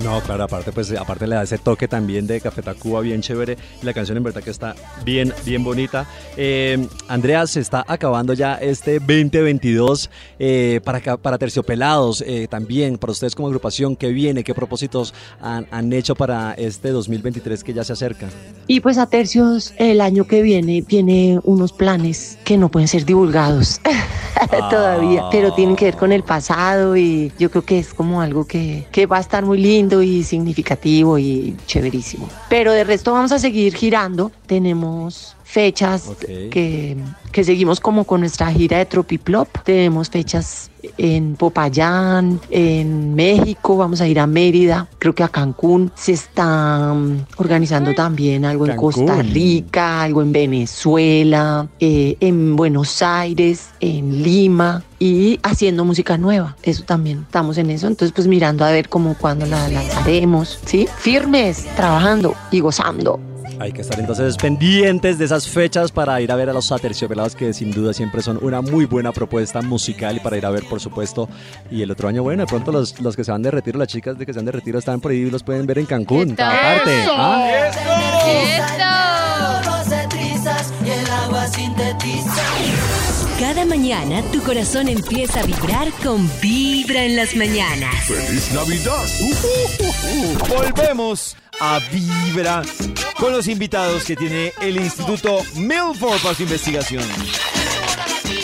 No, claro, aparte pues aparte le da ese toque también de Café Tacuba bien chévere y la canción en verdad que está bien bien bonita. Eh, Andrea, se está acabando ya este 2022 eh, para, para Terciopelados eh, también, para ustedes como agrupación, ¿qué viene? ¿Qué propósitos han, han hecho para este 2023 que ya se acerca? Y pues a Tercios el año que viene tiene unos planes que no pueden ser divulgados (laughs) todavía, pero tienen que ver con el pasado y yo creo que es como algo que, que va a estar muy lindo y significativo y chéverísimo. Pero de resto vamos a seguir girando, tenemos fechas que, que seguimos como con nuestra gira de Tropiplop, tenemos fechas en Popayán, en México, vamos a ir a Mérida, creo que a Cancún, se está mm, organizando también algo en. Costa Rica, algo en Venezuela, eh, en Buenos Aires, en Lima y haciendo música nueva, eso también, estamos en eso, entonces pues mirando a ver cómo cuándo la lanzaremos, ¿sí? Firmes, trabajando y gozando. Hay que estar entonces pendientes de esas fechas para ir a ver a los Aterciopelados que sin duda siempre son una muy buena propuesta musical y para ir a ver por supuesto. Y el otro año bueno de pronto los, los que se van de retiro las chicas de que se van de retiro están por ahí y los pueden ver en Cancún aparte ¿ah? Mañana tu corazón empieza a vibrar con Vibra en las mañanas. ¡Feliz Navidad! (laughs) Volvemos a Vibra con los invitados que tiene el Instituto Milford para su investigación. ¡Qué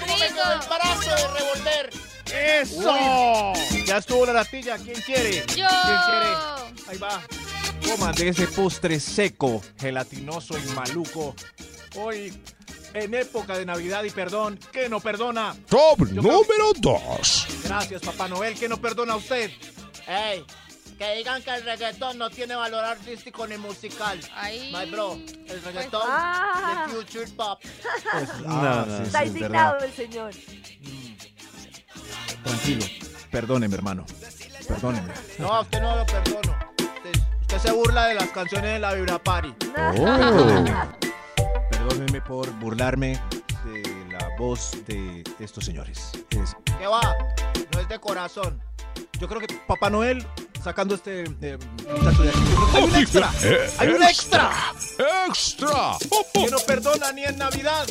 rico! el brazo de revolver! ¡Eso! Ya estuvo la natilla. ¿Quién quiere? Yo. ¿Quién quiere? Ahí va. Coman de ese postre seco, gelatinoso y maluco. Hoy, en época de Navidad y perdón, ¿qué no perdona? Top Yo número 2. Gracias, Papá Noel. ¿Qué no perdona a usted? ¡Ey! Que digan que el reggaetón no tiene valor artístico ni musical. My bro, el reggaetón ah. de Future Pop. Ah, no, sí, Está sí, indignado el señor. Tranquilo. Perdóneme, hermano. Perdóneme. No, a usted no lo perdono. Usted, usted se burla de las canciones de la Vibra Party. Perdóneme por burlarme de la voz de estos señores. Es- ¿Qué va? No es de corazón. yo creo que Papá Noel, sacando este eh, muchacho de aquí, hay un extra. ¡Hay un extra! ¡Extra! Que no perdona ni en Navidad.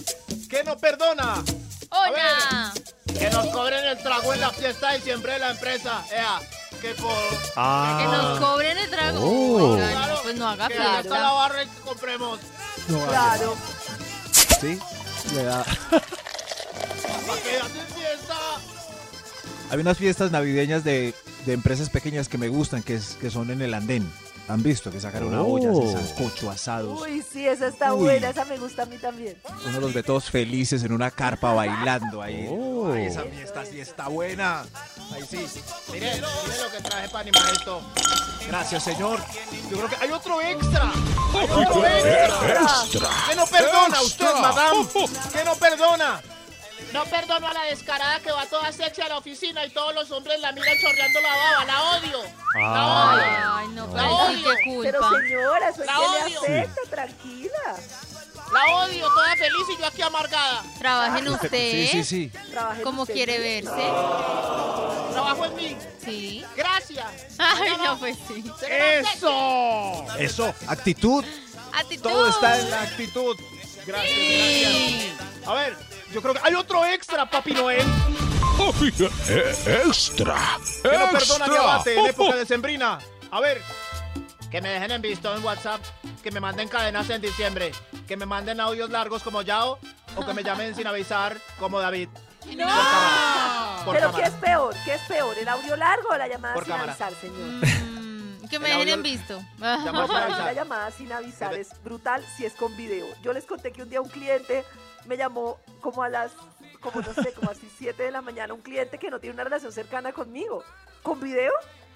Que no perdona. ¡Hola! Que nos cobren el trago en la fiesta de diciembre de la empresa. Ea, que por... Ah. Que nos cobren el trago. Oh. Oigan, pues no haga Que vaya hasta la barra y compremos. Claro. ¿Sí? Le da. (laughs) ¿Para qué hacen fiesta? Hay unas fiestas navideñas de, de empresas pequeñas que me gustan, que, es, que son en el andén. ¿Han visto? Que sacan una olla, Oh. se sancocho, asados. Uy, sí, esa está Uy. buena, esa me gusta a mí también. Uno los ve todos felices en una carpa bailando ahí. Oh. Ay, esa fiesta sí está buena. Ahí sí. Mire, mire lo que traje para animar esto. Gracias, señor. Yo creo que hay otro extra. Hay otro (laughs) extra. Extra. ¿Qué no perdona usted, Extra. madame? ¿Qué no perdona? No perdono a la descarada que va toda sexy a la oficina y todos los hombres la miran chorreando la baba. La odio. La odio. Ay, no, La pero sí, odio. qué Pero culpa. señora, eso es La que le odio. afecta, tranquila. La odio, toda feliz y yo aquí amargada. Trabajen usted. Sí, sí, sí. Como usted quiere verse. Trabajo en mí. Sí. Gracias. Ay, no, pues sí. ¡Eso! Eso, actitud. Actitud. Todo está en la actitud. Gracias, gracias. A ver, yo creo que hay otro extra, Papi Noel. Eh, Extra. Que no perdona abate en época de sembrina. A ver. Que me dejen en visto en WhatsApp. Que me manden cadenas en diciembre. Que me manden audios largos como Yao. O que me llamen sin avisar como David. No. Por Pero cámara. ¿qué es peor? ¿Qué es peor? ¿El audio largo o la llamada Por sin cámara. avisar, señor? Mm, que me dejen en visto. Llamada sin avisar. La llamada sin avisar es brutal si es con video. Yo les conté que un día un cliente me llamó como a las, como no sé, como así 7 de la mañana, un cliente que no tiene una relación cercana conmigo. ¿Con video?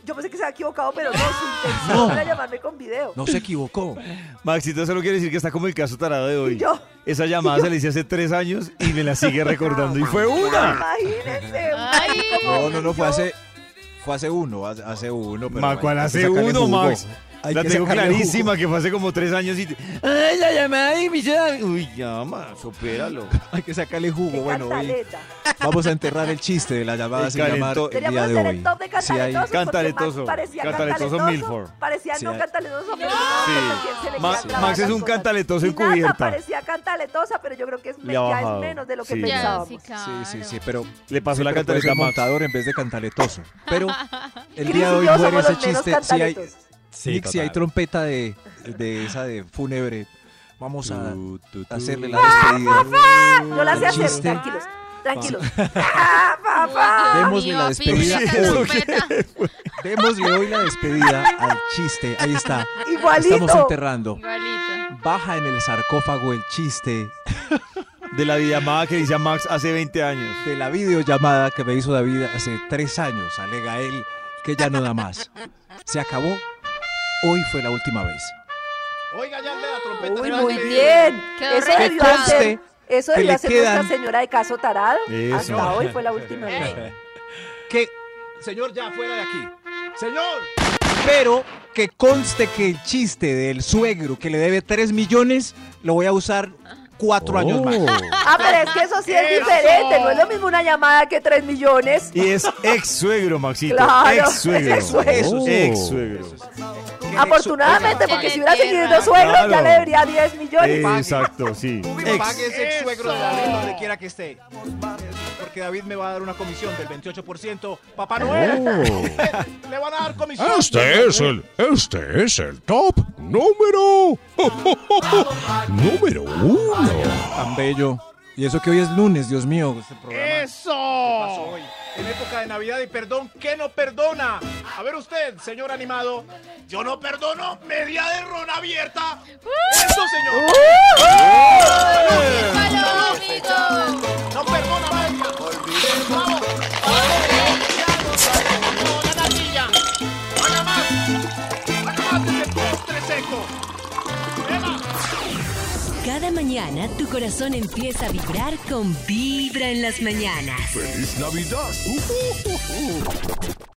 Yo pensé que se había equivocado, pero no, su intención No. era llamarme con video. No se equivocó. Maxito solo quiere decir que está como el caso tarado de hoy. Yo. Esa llamada se le hice hace tres años y me la sigue recordando y fue una. Imagínense. Ay. No, no, no, fue hace. Fue hace uno, hace, hace uno. Pero Ma, hay- ¿cuál hay que hace uno. Max? Hay La que tengo clarísima que fue hace como tres años y... ¡Ay, la llamada y mi! Uy, llama, supéralo. (laughs) Hay que sacarle jugo. Qué Bueno, hoy vamos a enterrar el chiste de la llamada El sin llamar el día de hoy. el top de Sí, hay- Cantaletoso. Max parecía Cantaletoso cantaletoso. Milford. Parecía Sí, no cantaletoso, pero no, Sí. porque ¿quién se le Ma- queda grabada Max es un cantaletoso encubierta. parecía cantaletosa, pero yo creo que es, ya es menos de lo que Sí. Ya, pensábamos. sí, claro. Sí, sí, sí, pero Le pasó la cantaleta Max. montador en vez de cantaletoso. Pero (laughs) el día de hoy muere ese chiste. Sí hay. Sí, Nick, si hay trompeta de, de esa de fúnebre, vamos a hacerle la despedida. Yo la sé hacer, Chiste. tranquilos, tranquilos. (laughs) ¡Ah, papá! Démosle la despedida hoy. (laughs) Démosle hoy la despedida al chiste. Ahí está. Igualito. Estamos enterrando. Igualito. Baja en el sarcófago el chiste (laughs) De la videollamada que dice a Max hace 20 años. de la videollamada que me hizo David hace tres años. Alega él que ya no da más. Se acabó. Hoy fue la última vez. Oiga, ya le da trompeta. Uy, muy bien. Eso debió hacer, eso debió hacer quedan- nuestra señora de caso tarado. Eso. Hasta hoy fue la última vez. Que, señor, ya fuera de aquí. Señor. Pero que conste que el chiste del suegro que le debe 3 millones lo voy a usar cuatro años más. Ah, pero es que eso sí es Eso. diferente. No es lo mismo una llamada que tres millones. Y es ex suegro, Maxito. Claro, ex suegro. ex suegro. Ex suegro. Afortunadamente, porque que si hubiera seguido suegro, ya Claro. le debería 10 millones. Exacto, sí. Pague ese ex suegro de David donde quiera que esté. Porque David me va a dar una comisión del 28%. Papá Noel, (laughs) le van a dar comisión. Este es el, este es el top número, (laughs) número uno. Tan bello. Y eso que hoy es lunes, Dios mío. Este programa. ¡Eso! ¿Qué pasó hoy? En época de Navidad y perdón, ¿qué no perdona? A ver usted, señor animado. Yo no perdono media de ron abierta. ¡Eso, señor! ¡No perdona media! ¡Bravo! Mañana tu corazón empieza a vibrar con Vibra en las mañanas. ¡Feliz Navidad!